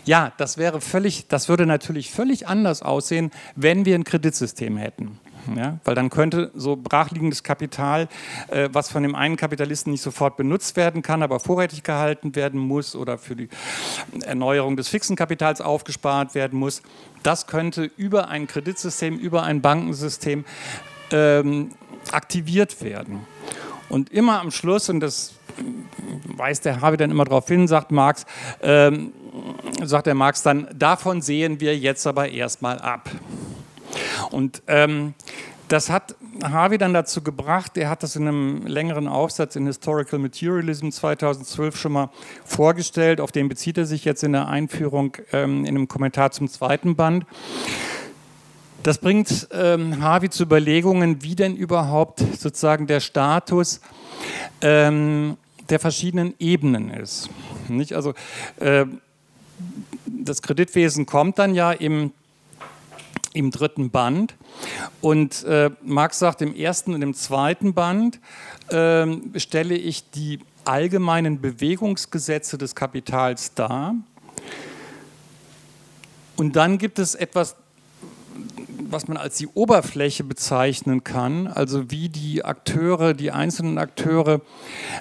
S2: ja, das wäre völlig, das würde natürlich völlig anders aussehen, wenn wir ein Kreditsystem hätten. Ja, weil dann könnte so brachliegendes Kapital, äh, was von dem einen Kapitalisten nicht sofort benutzt werden kann, aber vorrätig gehalten werden muss oder für die Erneuerung des fixen Kapitals aufgespart werden muss, das könnte über ein Kreditsystem, über ein Bankensystem ähm, aktiviert werden. Und immer am Schluss, und das weist der Harvey dann immer darauf hin, sagt Marx, ähm, sagt der Marx dann, davon sehen wir jetzt aber erstmal ab. Und ähm, das hat Harvey dann dazu gebracht, er hat das in einem längeren Aufsatz in Historical Materialism 2012 schon mal vorgestellt, auf den bezieht er sich jetzt in der Einführung ähm, in einem Kommentar zum zweiten Band. Das bringt ähm, Harvey zu Überlegungen, wie denn überhaupt sozusagen der Status ähm, der verschiedenen Ebenen ist. Nicht? Also äh, das Kreditwesen kommt dann ja im im dritten Band. Und äh, Marx sagt, im ersten und im zweiten Band äh, stelle ich die allgemeinen Bewegungsgesetze des Kapitals dar. Und dann gibt es etwas, was man als die Oberfläche bezeichnen kann, also wie die Akteure, die einzelnen Akteure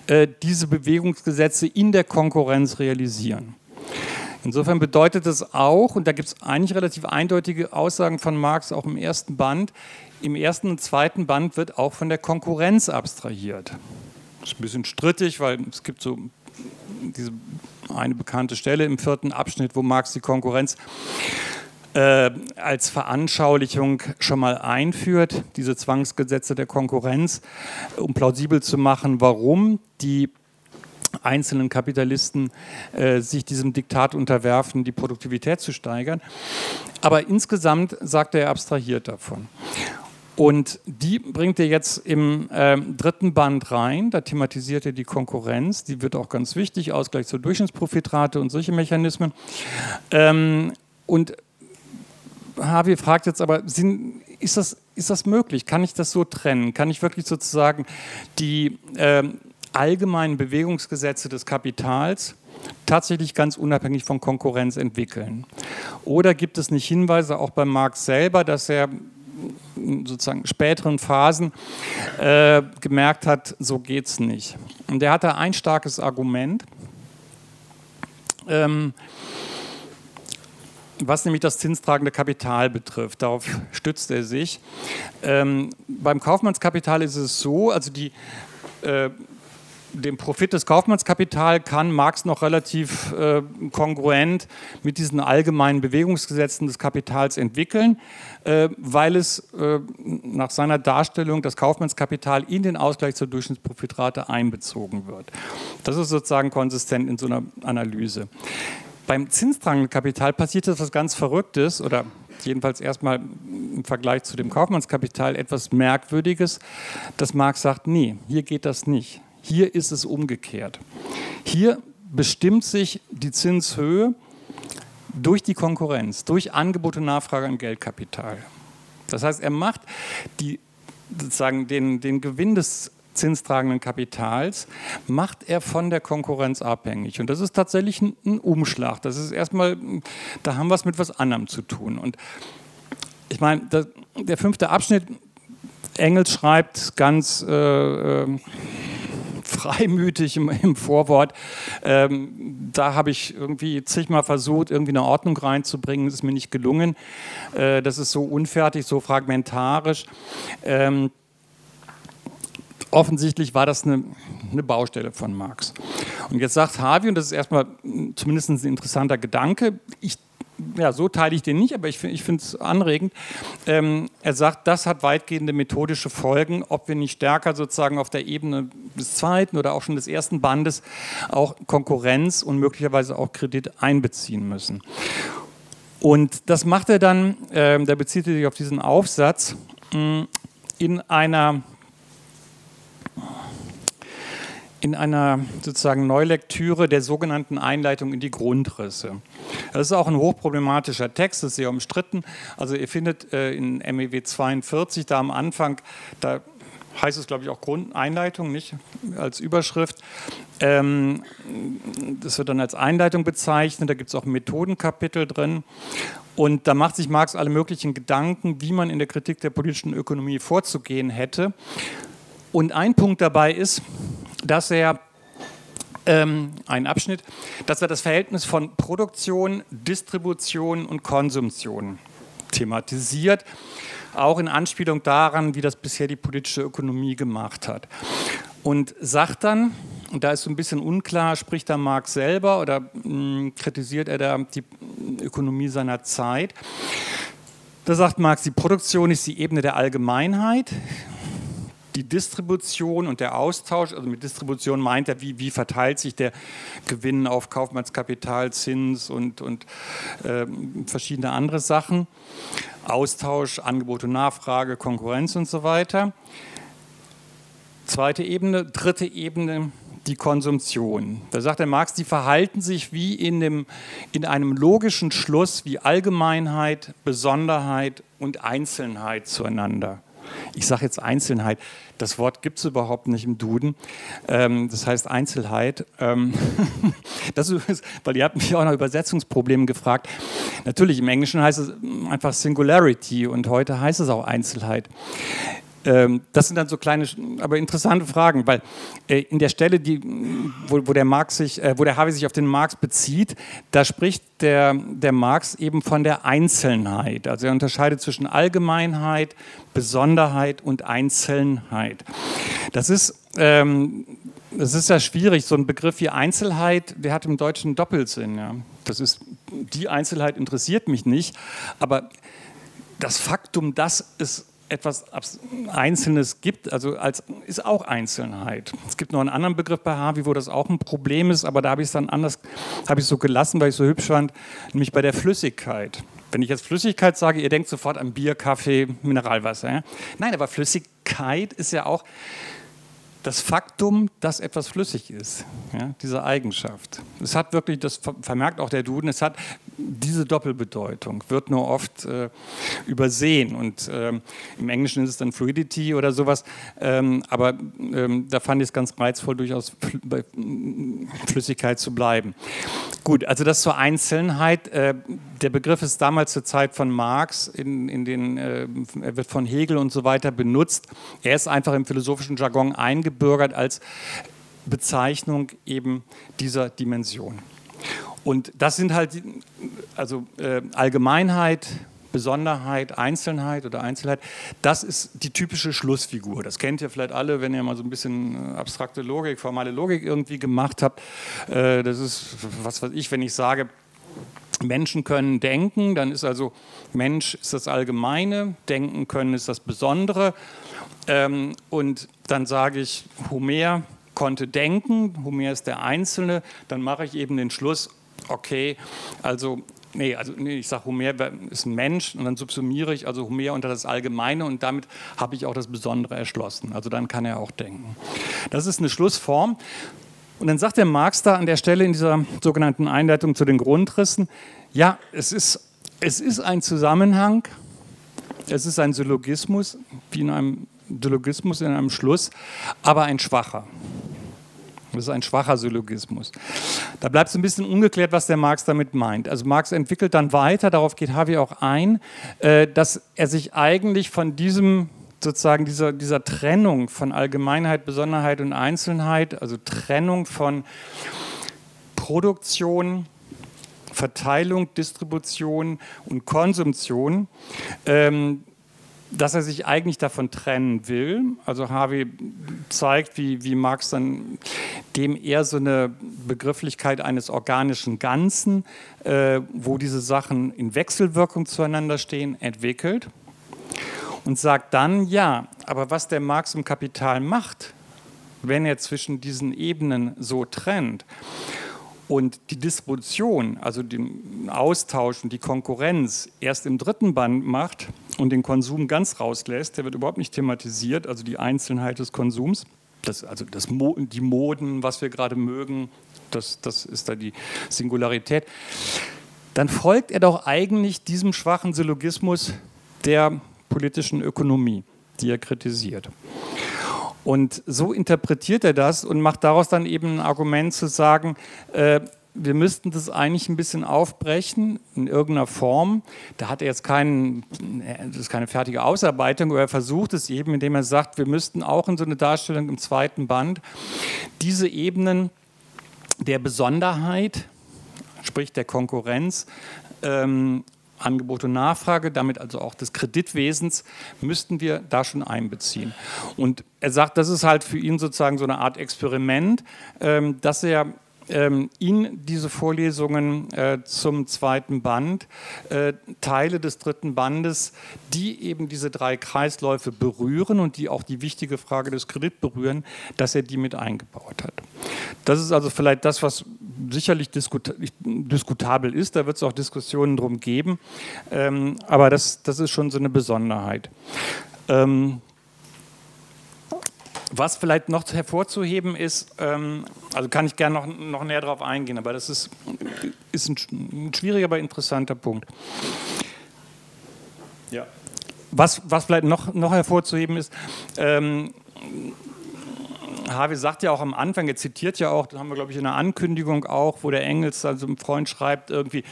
S2: äh, diese Bewegungsgesetze in der Konkurrenz realisieren. Insofern bedeutet das auch, und da gibt es eigentlich relativ eindeutige Aussagen von Marx auch im ersten Band, im ersten und zweiten Band wird auch von der Konkurrenz abstrahiert. Das ist ein bisschen strittig, weil es gibt so diese eine bekannte Stelle im vierten Abschnitt, wo Marx die Konkurrenz äh, als Veranschaulichung schon mal einführt, diese Zwangsgesetze der Konkurrenz, um plausibel zu machen, warum die einzelnen Kapitalisten äh, sich diesem Diktat unterwerfen, die Produktivität zu steigern. Aber insgesamt sagt er, er abstrahiert davon. Und die bringt er jetzt im äh, dritten Band rein. Da thematisiert er die Konkurrenz. Die wird auch ganz wichtig, Ausgleich zur Durchschnittsprofitrate und solche Mechanismen. Ähm, und Harvey fragt jetzt aber, sind, ist, das, ist das möglich? Kann ich das so trennen? Kann ich wirklich sozusagen die, äh, allgemeinen Bewegungsgesetze des Kapitals tatsächlich ganz unabhängig von Konkurrenz entwickeln? Oder gibt es nicht Hinweise auch bei Marx selber, dass er in sozusagen späteren Phasen äh, gemerkt hat, so geht es nicht. Und er hatte ein starkes Argument, ähm, was nämlich das zinstragende Kapital betrifft. Darauf stützt er sich. Ähm, beim Kaufmannskapital ist es so, also die äh, den Profit des Kaufmannskapital kann Marx noch relativ äh, kongruent mit diesen allgemeinen Bewegungsgesetzen des Kapitals entwickeln, äh, weil es äh, nach seiner Darstellung das Kaufmannskapital in den Ausgleich zur Durchschnittsprofitrate einbezogen wird. Das ist sozusagen konsistent in so einer Analyse. Beim zinstragenden Kapital passiert etwas ganz Verrücktes oder jedenfalls erstmal im Vergleich zu dem Kaufmannskapital etwas Merkwürdiges, dass Marx sagt, nee, hier geht das nicht. Hier ist es umgekehrt. Hier bestimmt sich die Zinshöhe durch die Konkurrenz, durch Angebot und Nachfrage an Geldkapital. Das heißt, er macht die, sozusagen den, den Gewinn des zinstragenden Kapitals macht er von der Konkurrenz abhängig. Und das ist tatsächlich ein, Umschlag. Das ist erstmal, da haben wir es mit was anderem zu tun. Und ich meine, der fünfte Abschnitt, Engels schreibt ganz äh, äh freimütig im, im Vorwort. Ähm, da habe ich irgendwie zigmal versucht, irgendwie eine Ordnung reinzubringen. Das ist mir nicht gelungen. Äh, das ist so unfertig, so fragmentarisch. Ähm, offensichtlich war das eine, eine, Baustelle von Marx. Und jetzt sagt Harvey, und das ist erstmal zumindest ein interessanter Gedanke, ich ja, so teile ich den nicht, aber ich, ich finde es anregend. Ähm, er sagt, das hat weitgehende methodische Folgen, ob wir nicht stärker sozusagen auf der Ebene des zweiten oder auch schon des ersten Bandes auch Konkurrenz und möglicherweise auch Kredit einbeziehen müssen. Und das macht er dann, äh, da bezieht er sich auf diesen Aufsatz, mh, in einer in einer sozusagen Neulektüre der sogenannten Einleitung in die Grundrisse. Das ist auch ein hochproblematischer Text, das ist sehr umstritten. Also ihr findet äh, in MEW 42 da am Anfang, da heißt es glaube ich auch Grundeinleitung, nicht als Überschrift. Ähm, das wird dann als Einleitung bezeichnet, da gibt es auch ein Methodenkapitel drin. Und da macht sich Marx alle möglichen Gedanken, wie man in der Kritik der politischen Ökonomie vorzugehen hätte. Und ein Punkt dabei ist, dass er ähm, ein Abschnitt, dass er das Verhältnis von Produktion, Distribution und Konsumtion thematisiert, auch in Anspielung daran, wie das bisher die politische Ökonomie gemacht hat. Und sagt dann, und da ist so ein bisschen unklar, spricht da Marx selber oder mh, hm, kritisiert er da die Ökonomie seiner Zeit. Da sagt Marx, die Produktion ist die Ebene der Allgemeinheit, die Distribution und der Austausch, also mit Distribution meint er, wie, wie verteilt sich der Gewinn auf Kaufmannskapital, Zins und, und äh, verschiedene andere Sachen. Austausch, Angebot und Nachfrage, Konkurrenz und so weiter. Zweite Ebene, dritte Ebene, die Konsumtion. Da sagt der Marx, die verhalten sich wie in, dem, in einem logischen Schluss wie Allgemeinheit, Besonderheit und Einzelnheit zueinander. Ich sage jetzt Einzelheit. Das Wort gibt es überhaupt nicht im Duden. Ähm, das heißt Einzelheit. Ähm, das ist, weil ihr habt mich auch nach Übersetzungsproblemen gefragt. Natürlich, im Englischen heißt es einfach Singularity und heute heißt es auch Einzelheit. Ähm, das sind dann so kleine, aber interessante Fragen, weil äh, in der Stelle, die, wo, wo der Marx sich, äh, wo der Harvey sich auf den Marx bezieht, da spricht der, der Marx eben von der Einzelnheit. Also er unterscheidet zwischen Allgemeinheit, Besonderheit und Einzelnheit. Das ist ähm, es ist ja schwierig, so ein Begriff wie Einzelheit, der hat im Deutschen Doppelsinn. Ja. Das ist, die Einzelheit interessiert mich nicht, aber das Faktum, dass es etwas Einzelnes gibt, also als, ist auch Einzelheit. Es gibt noch einen anderen Begriff bei Harvey, wo das auch ein Problem ist, aber da habe ich es dann anders, habe ich so gelassen, weil ich so hübsch fand, nämlich bei der Flüssigkeit. Wenn ich jetzt Flüssigkeit sage, ihr denkt sofort an Bier, Kaffee, Mineralwasser. Ja? Nein, aber Flüssigkeit ist ja auch das Faktum, dass etwas flüssig ist, ja, diese Eigenschaft. Es hat wirklich, das vermerkt auch der Duden, es hat diese Doppelbedeutung, wird nur oft äh, übersehen. Und ähm, im Englischen ist es dann Fluidity oder sowas. Ähm, aber ähm, da fand ich es ganz reizvoll, durchaus bei Flüssigkeit zu bleiben. Gut, also das zur Einzelnheit. Äh, der Begriff ist damals zur Zeit von Marx, in, in den, äh, er wird von Hegel und so weiter benutzt. Er ist einfach im philosophischen Jargon eingebürgert als Bezeichnung eben dieser Dimension. Und das sind halt, also äh, Allgemeinheit, Besonderheit, Einzelheit oder Einzelheit, das ist die typische Schlussfigur. Das kennt ihr vielleicht alle, wenn ihr mal so ein bisschen äh, abstrakte Logik, formale Logik irgendwie gemacht habt. Äh, das ist, was weiß ich, wenn ich sage, Menschen können denken, dann ist also Mensch ist das Allgemeine, denken können ist das Besondere. Ähm, und dann sage ich, Homer konnte denken, Homer ist der Einzelne, dann mache ich eben den Schluss, okay, also Nee, also nee, ich sage, Homer ist ein Mensch und dann subsumiere ich also Homer unter das Allgemeine und damit habe ich auch das Besondere erschlossen. Also dann kann er auch denken. Das ist eine Schlussform. Und dann sagt der Marx da an der Stelle in dieser sogenannten Einleitung zu den Grundrissen, ja, es ist, es ist ein Zusammenhang, es ist ein Syllogismus, wie in einem Syllogismus in einem Schluss, aber ein schwacher. Das ist ein schwacher Syllogismus. Da bleibt es ein bisschen ungeklärt, was der Marx damit meint. Also Marx entwickelt dann weiter, darauf geht Harvey auch ein, äh, dass er sich eigentlich von diesem sozusagen dieser, dieser Trennung von Allgemeinheit, Besonderheit und Einzelheit, also Trennung von Produktion, Verteilung, Distribution und Konsumption, ähm, dass er sich eigentlich davon trennen will. Also Harvey zeigt, wie, wie Marx dann dem eher so eine Begrifflichkeit eines organischen Ganzen, äh, wo diese Sachen in Wechselwirkung zueinander stehen, entwickelt und sagt dann, ja, aber was der Marx im Kapital macht, wenn er zwischen diesen Ebenen so trennt, und die Distribution, also den Austausch und die Konkurrenz erst im dritten Band macht und den Konsum ganz rauslässt, der wird überhaupt nicht thematisiert, also die Einzelheit des Konsums, das, also das Mo die Moden, was wir gerade mögen, das, das ist da die Singularität, dann folgt er doch eigentlich diesem schwachen Syllogismus der politischen Ökonomie, die er kritisiert. Und so interpretiert er das und macht daraus dann eben ein Argument zu sagen, äh, wir müssten das eigentlich ein bisschen aufbrechen in irgendeiner Form. Da hat er jetzt keinen, das ist keine fertige Ausarbeitung, aber er versucht es eben, indem er sagt, wir müssten auch in so eine Darstellung im zweiten Band diese Ebenen der Besonderheit, sprich der Konkurrenz, ähm, Angebot und Nachfrage, damit also auch des Kreditwesens, müssten wir da schon einbeziehen. Und er sagt, das ist halt für ihn sozusagen so eine Art Experiment, ähm, dass er ähm, in diese Vorlesungen äh, zum zweiten Band äh, Teile des dritten Bandes, die eben diese drei Kreisläufe berühren und die auch die wichtige Frage des Kredits berühren, dass er die mit eingebaut hat. Das ist also vielleicht das, was sicherlich diskutabel ist. Da wird es auch Diskussionen drum geben. Ähm, aber das, das ist schon so eine Besonderheit. Ähm, was vielleicht noch hervorzuheben ist, ähm, also kann ich gerne noch, noch näher darauf eingehen, aber das ist, ist ein, ein schwieriger, aber interessanter Punkt. Ja. Was, was vielleicht noch, noch hervorzuheben ist, ähm, Harvey sagt ja auch am Anfang, er zitiert ja auch, das haben wir glaube ich in der Ankündigung auch, wo der Engels, also ein Freund schreibt irgendwie,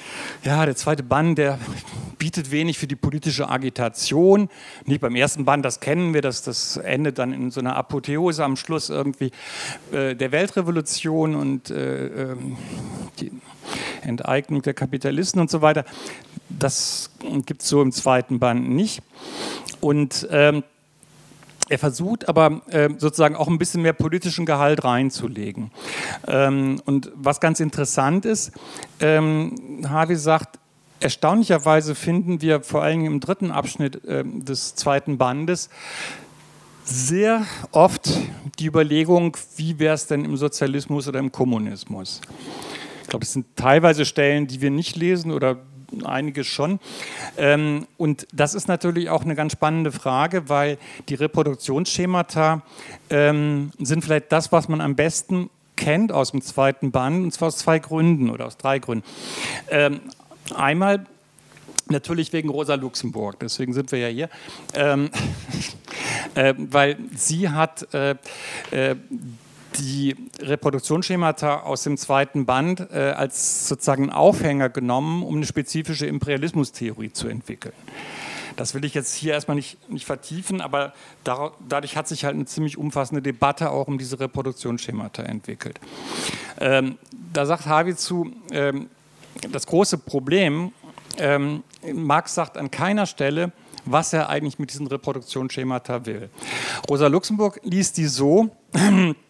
S2: ja, der zweite Band, der bietet wenig für die politische Agitation. Nicht beim ersten Band, das kennen wir, das, das endet dann in so einer Apotheose am Schluss irgendwie äh, der Weltrevolution und äh, ähm, die Enteignung der Kapitalisten und so weiter. Das gibt es so im zweiten Band nicht. Und ähm, er versucht aber äh, sozusagen auch ein bisschen mehr politischen Gehalt reinzulegen. Ähm, und was ganz interessant ist, ähm, Harvey sagt, erstaunlicherweise finden wir vor allem im dritten Abschnitt äh, des zweiten Bandes sehr oft die Überlegung, wie wäre es denn im Sozialismus oder im Kommunismus. Ich glaube, das sind teilweise Stellen, die wir nicht lesen oder einige schon. Ähm, und das ist natürlich auch eine ganz spannende Frage, weil die Reproduktionsschemata ähm, sind vielleicht das, was man am besten kennt aus dem zweiten Band, und zwar aus zwei Gründen oder aus drei Gründen. Ähm, einmal Natürlich wegen Rosa Luxemburg, deswegen sind wir ja hier. Ähm, äh, weil sie hat äh, äh, die Reproduktionsschemata aus dem zweiten Band äh, als sozusagen Aufhänger genommen, um eine spezifische Imperialismustheorie zu entwickeln. Das will ich jetzt hier erstmal nicht, nicht vertiefen, aber dadurch hat sich halt eine ziemlich umfassende Debatte auch um diese Reproduktionsschemata entwickelt. Ähm, da sagt Harvey zu, ähm, das große Problem, ähm, Marx sagt an keiner Stelle, was er eigentlich mit diesen Reproduktionsschemata will. Rosa Luxemburg liest die so,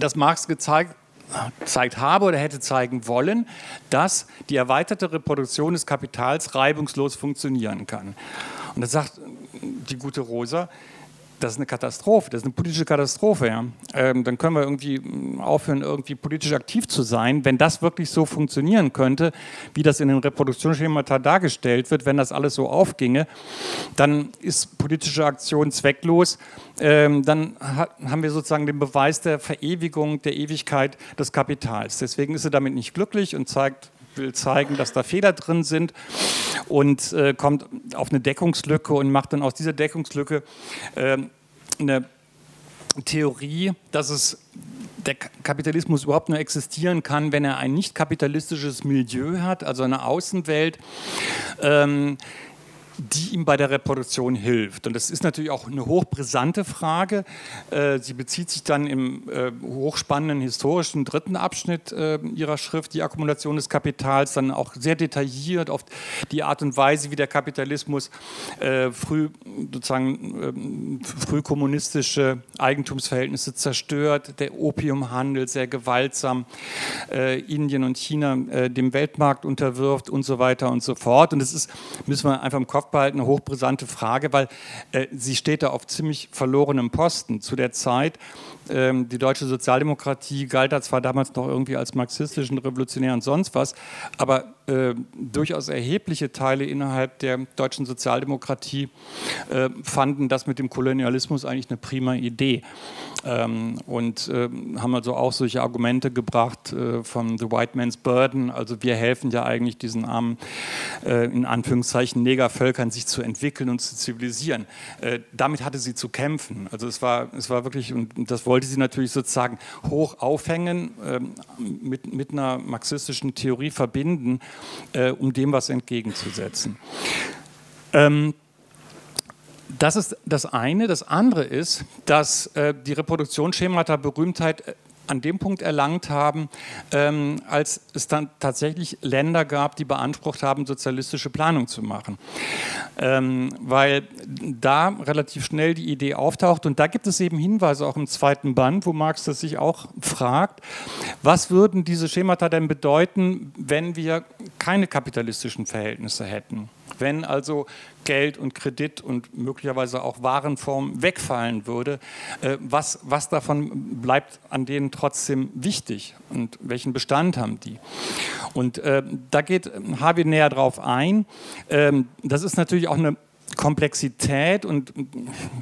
S2: dass Marx gezeigt gezeigt habe oder hätte zeigen wollen, dass die erweiterte Reproduktion des Kapitals reibungslos funktionieren kann. Und das sagt die gute Rosa, das ist eine Katastrophe, das ist eine politische Katastrophe. Ja. Ähm, dann können wir irgendwie mm, aufhören, irgendwie politisch aktiv zu sein. Wenn das wirklich so funktionieren könnte, wie das in den Reproduktionsschemata dargestellt wird, wenn das alles so aufginge, dann ist politische Aktion zwecklos. Ähm, dann hat, haben wir sozusagen den Beweis der Verewigung, der Ewigkeit des Kapitals. Deswegen ist sie damit nicht glücklich und zeigt will zeigen, dass da Fehler drin sind und äh, kommt auf eine Deckungslücke und macht dann aus dieser Deckungslücke äh, eine Theorie, dass es der Kapitalismus überhaupt nur existieren kann, wenn er ein nicht kapitalistisches Milieu hat, also eine Außenwelt. Ähm, die ihm bei der Reproduktion hilft. Und das ist natürlich auch eine hochbrisante Frage. Äh, sie bezieht sich dann im äh, hochspannenden historischen dritten Abschnitt äh, ihrer Schrift, die Akkumulation des Kapitals, dann auch sehr detailliert auf die Art und Weise, wie der Kapitalismus früh sozusagen früh kommunistische Eigentumsverhältnisse zerstört, der Opiumhandel sehr gewaltsam Indien und China dem Weltmarkt unterwirft und so weiter und so fort. Und das ist, müssen wir einfach im Kopf behalten, eine hochbrisante Frage, weil äh, sie steht da auf ziemlich verlorenem Posten. Zu der Zeit ähm, die deutsche Sozialdemokratie galt da zwar damals noch irgendwie als marxistischen, revolutionär und sonst was, aber äh, durchaus erhebliche Teile innerhalb der deutschen Sozialdemokratie äh, fanden das mit dem Kolonialismus eigentlich eine prima Idee ähm, und äh, haben also auch solche Argumente gebracht äh, von The White Man's Burden, also wir helfen ja eigentlich diesen armen, äh, in Anführungszeichen, Negervölkern sich zu entwickeln und zu zivilisieren. Äh, damit hatte sie zu kämpfen. Also es war, es war wirklich, und das wollte sie natürlich sozusagen hoch aufhängen, ähm, mit, mit einer marxistischen Theorie verbinden, äh, um dem was entgegenzusetzen. Ähm, das ist das eine. Das andere ist, dass äh, die Reproduktionsschemata Berühmtheit äh, an dem Punkt erlangt haben, ähm, als es dann tatsächlich Länder gab, die beansprucht haben, sozialistische Planung zu machen. Ähm, weil da relativ schnell die Idee auftaucht und da gibt es eben Hinweise auch im zweiten Band, wo Marx das sich auch fragt, was würden diese Schemata denn bedeuten, wenn wir keine kapitalistischen Verhältnisse hätten? Wenn also Geld und Kredit und möglicherweise auch Warenform wegfallen würde, äh, was, was davon bleibt an denen trotzdem wichtig und welchen Bestand haben die? Und äh, da geht Harvey näher drauf ein. Ähm, das ist natürlich auch eine Komplexität und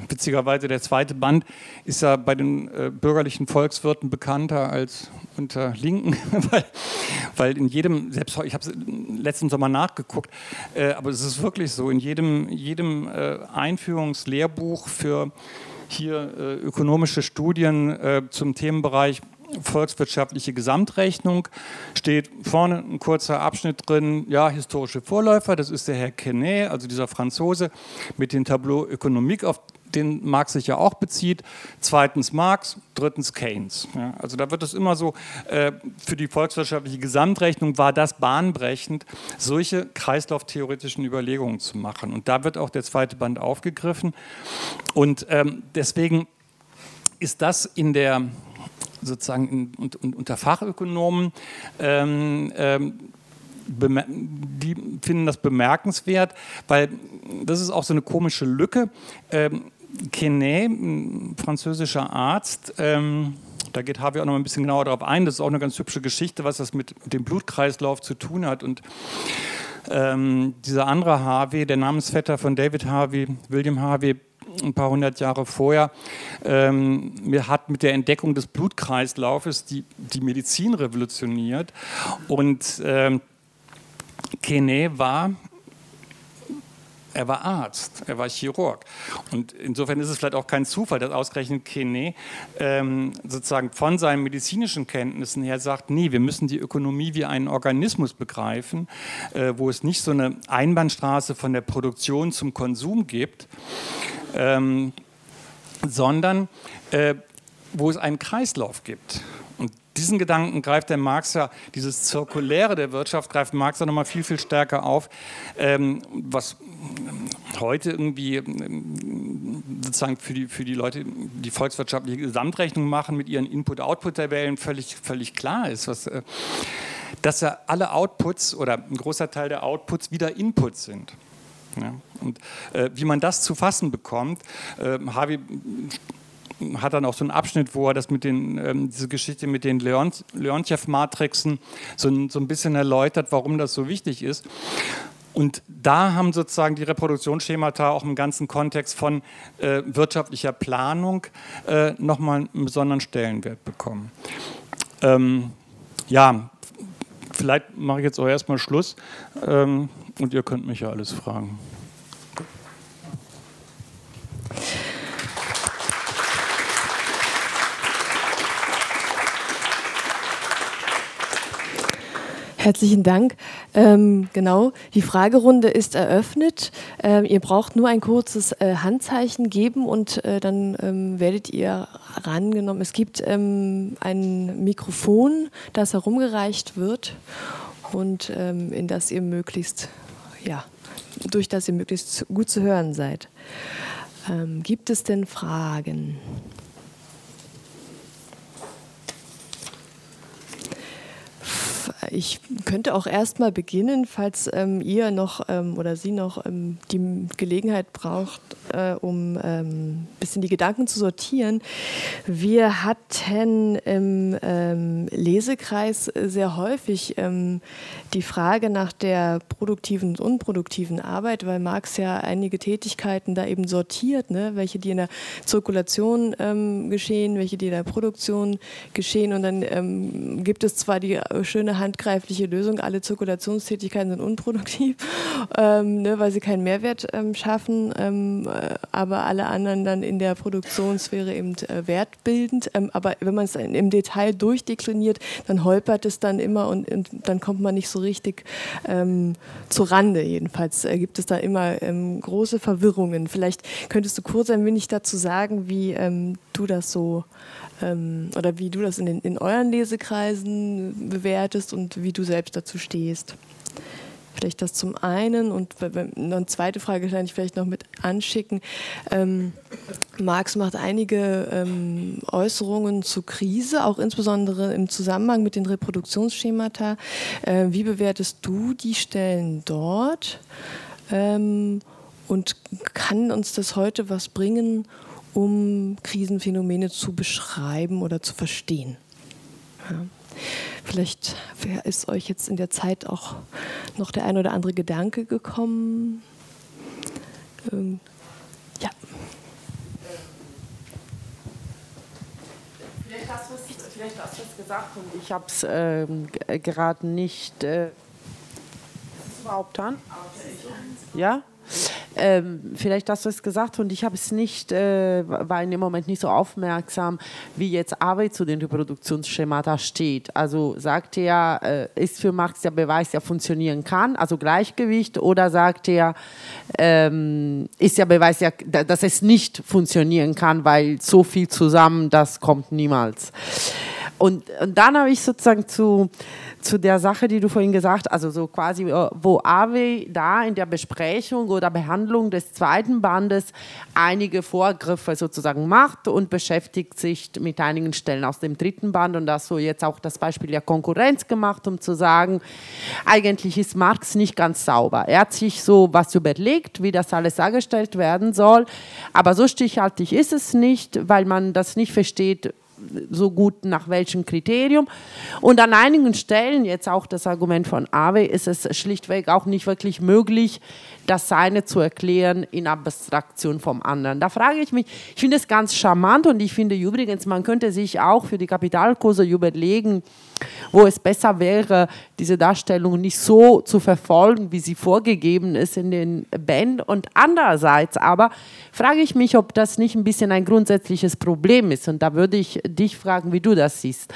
S2: witzigerweise der zweite Band ist ja bei den äh, bürgerlichen Volkswirten bekannter als unter Linken, weil, weil in jedem, selbst ich habe es letzten Sommer nachgeguckt, äh, aber es ist wirklich so, in jedem, jedem äh, Einführungslehrbuch für hier äh, ökonomische Studien äh, zum Themenbereich volkswirtschaftliche Gesamtrechnung steht vorne ein kurzer Abschnitt drin, ja, historische Vorläufer, das ist der Herr Quenet, also dieser Franzose mit dem Tableau Ökonomik, auf den Marx sich ja auch bezieht. Zweitens Marx, drittens Keynes. Ja, also da wird es immer so, äh, für die volkswirtschaftliche Gesamtrechnung war das bahnbrechend, solche kreislauftheoretischen Überlegungen zu machen. Und da wird auch der zweite Band aufgegriffen. Und ähm, deswegen ist das in der sozusagen in, und, und, unter Fachökonomen, ähm, ähm, die finden das bemerkenswert, weil das ist auch so eine komische Lücke. Ähm, Quenet, ein französischer Arzt, ähm, da geht Harvey auch noch ein bisschen genauer darauf ein. Das ist auch eine ganz hübsche Geschichte, was das mit dem Blutkreislauf zu tun hat. Und ähm, dieser andere Harvey, der Namensvetter von David Harvey, William Harvey, ein paar hundert Jahre vorher, ähm, hat mit der Entdeckung des Blutkreislaufes die, die Medizin revolutioniert. Und ähm, Kene war er war Arzt, er war Chirurg. Und insofern ist es vielleicht auch kein Zufall, dass ausgerechnet Kene ähm, sozusagen von seinen medizinischen Kenntnissen her sagt, nee, wir müssen die Ökonomie wie einen Organismus begreifen, äh, wo es nicht so eine Einbahnstraße von der Produktion zum Konsum gibt, ähm, sondern äh, wo es einen Kreislauf gibt diesen Gedanken greift der Marx ja, dieses Zirkuläre der Wirtschaft greift Marx ja nochmal viel, viel stärker auf, ähm, was heute irgendwie ähm, sozusagen für die, für die Leute, die volkswirtschaftliche Gesamtrechnung machen mit ihren Input-Output-Tabellen völlig, völlig klar ist, was, äh, dass ja alle Outputs oder ein großer Teil der Outputs wieder Inputs sind. Ja, und äh, wie man das zu fassen bekommt, äh, Harvey hat dann auch so einen Abschnitt, wo er das mit den, ähm, diese Geschichte mit den Leontjev-Matrixen so, so ein bisschen erläutert, warum das so wichtig ist. Und da haben sozusagen die Reproduktionsschemata auch im ganzen Kontext von äh, wirtschaftlicher Planung äh, nochmal einen besonderen Stellenwert bekommen. Ähm, ja, vielleicht mache ich jetzt auch erstmal Schluss ähm, und ihr könnt mich ja alles fragen.
S1: Herzlichen Dank. Ähm, genau, die Fragerunde ist eröffnet. Ähm, ihr braucht nur ein kurzes äh, Handzeichen geben und äh, dann ähm, werdet ihr rangenommen. Es gibt ähm, ein Mikrofon, das herumgereicht wird und ähm, in das ihr möglichst, ja, durch das ihr möglichst gut zu hören seid. Ähm, gibt es denn Fragen? Ich könnte auch erstmal beginnen, falls ähm, ihr noch ähm, oder Sie noch ähm, die Gelegenheit braucht, äh, um ein ähm, bisschen die Gedanken zu sortieren. Wir hatten im ähm, Lesekreis sehr häufig ähm, die Frage nach der produktiven und unproduktiven Arbeit, weil Marx ja einige Tätigkeiten da eben sortiert, ne? welche die in der Zirkulation geschehen, welche die in der Produktion geschehen und dann gibt es zwar die äh, schöne Hand handgreifliche Lösung. Alle Zirkulationstätigkeiten sind unproduktiv, ähm, ne, weil sie keinen Mehrwert ähm, schaffen, ähm, äh, aber alle anderen dann in der Produktionssphäre eben äh, wertbildend. Ähm, aber wenn man es im Detail durchdekliniert, dann holpert es dann immer und, und dann kommt man nicht so richtig ähm, zu Rande. Jedenfalls äh, gibt es da immer ähm, große Verwirrungen. Vielleicht könntest du kurz ein wenig dazu sagen, wie du das so ähm, oder wie du das in, den, in euren Lesekreisen bewertest und wie du selbst dazu stehst. Vielleicht das zum einen und eine zweite Frage kann ich vielleicht noch mit anschicken. Ähm, Marx macht einige ähm, Äußerungen zur Krise, auch insbesondere im Zusammenhang mit den Reproduktionsschemata. Äh, wie bewertest du die Stellen dort? Ähm, und kann uns das heute was bringen, um Krisenphänomene zu beschreiben oder zu verstehen. Ja. Vielleicht ist euch jetzt in der Zeit auch noch der ein oder andere Gedanke gekommen. Ähm, ja.
S3: Vielleicht hast du es, vielleicht hast du es gesagt und ich habe es ähm, gerade nicht. Äh, ist es überhaupt an? Ja? Ähm, vielleicht hast du es gesagt und ich habe es nicht, äh, war in dem Moment nicht so aufmerksam, wie jetzt Arbeit zu den Reproduktionsschemata steht. Also sagt er, äh, ist für Marx der Beweis, der funktionieren kann, also Gleichgewicht, oder sagt er, ähm, ist der Beweis, ja, dass es nicht funktionieren kann, weil so viel zusammen, das kommt niemals. Und, und dann habe ich sozusagen zu zu der Sache, die du vorhin gesagt hast, also so quasi, äh, wo Awe da in der Besprechung oder Behandlung des zweiten Bandes einige Vorgriffe sozusagen macht und beschäftigt sich mit einigen Stellen aus dem dritten Band und das so jetzt auch das Beispiel der Konkurrenz gemacht, um zu sagen, eigentlich ist Marx nicht ganz sauber. Er hat sich so was überlegt, wie das alles dargestellt werden soll, aber so stichhaltig ist es nicht, weil man das nicht versteht, so gut nach welchem Kriterium. Und an einigen Stellen, jetzt auch das Argument von Awe, ist es schlichtweg auch nicht wirklich möglich, das seine zu erklären in Abstraktion vom anderen. Da frage ich mich, ich finde es ganz charmant und ich finde übrigens, man könnte sich auch für die Kapitalkurse überlegen, wo es besser wäre, diese Darstellung nicht so zu verfolgen, wie sie vorgegeben ist in den Bänden. Und andererseits aber frage ich mich, ob das nicht ein bisschen ein grundsätzliches Problem ist. Und da würde ich dich fragen, wie du das siehst.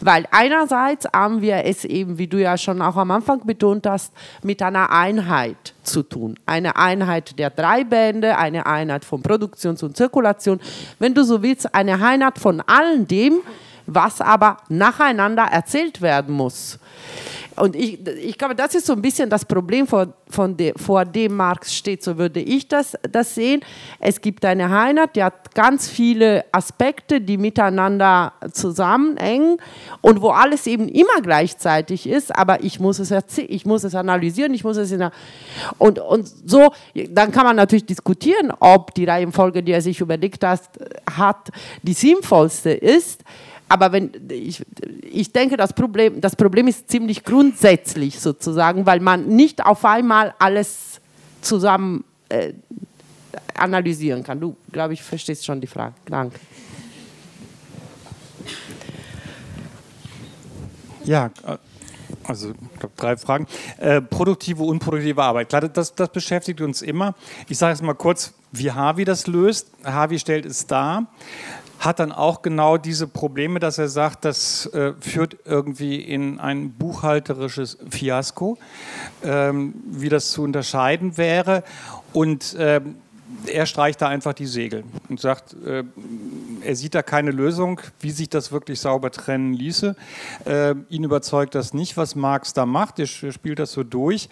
S3: Weil einerseits haben wir es eben, wie du ja schon auch am Anfang betont hast, mit einer Einheit zu tun. Eine Einheit der drei Bände, eine Einheit von Produktion und Zirkulation. Wenn du so willst, eine Einheit von all dem, was aber nacheinander erzählt werden muss. Und ich, ich glaube, das ist so ein bisschen das Problem, vor, von de, vor dem Marx steht, so würde ich das, das sehen. Es gibt eine Einheit, die hat ganz viele Aspekte, die miteinander zusammenhängen und wo alles eben immer gleichzeitig ist, aber ich muss es ich muss es analysieren, ich muss es in und, und so, dann kann man natürlich diskutieren, ob die Reihenfolge, die er sich überlegt hat, hat die sinnvollste ist. Aber wenn, ich, ich denke, das Problem, das Problem ist ziemlich grundsätzlich sozusagen, weil man nicht auf einmal alles zusammen äh, analysieren kann. Du, glaube ich, verstehst schon die Frage. Danke.
S2: Ja, äh, also ich glaube drei Fragen. Äh, produktive, unproduktive Arbeit. Klar, das, das beschäftigt uns immer. Ich sage es mal kurz, wie Harvey das löst. Harvey stellt es dar hat dann auch genau diese Probleme, dass er sagt, das äh, führt irgendwie in ein buchhalterisches Fiasko, ähm, wie das zu unterscheiden wäre. Und ähm, er streicht da einfach die Segel und sagt, äh, er sieht da keine Lösung, wie sich das wirklich sauber trennen ließe. Äh, ihn überzeugt das nicht, was Marx da macht. Er spielt das so durch.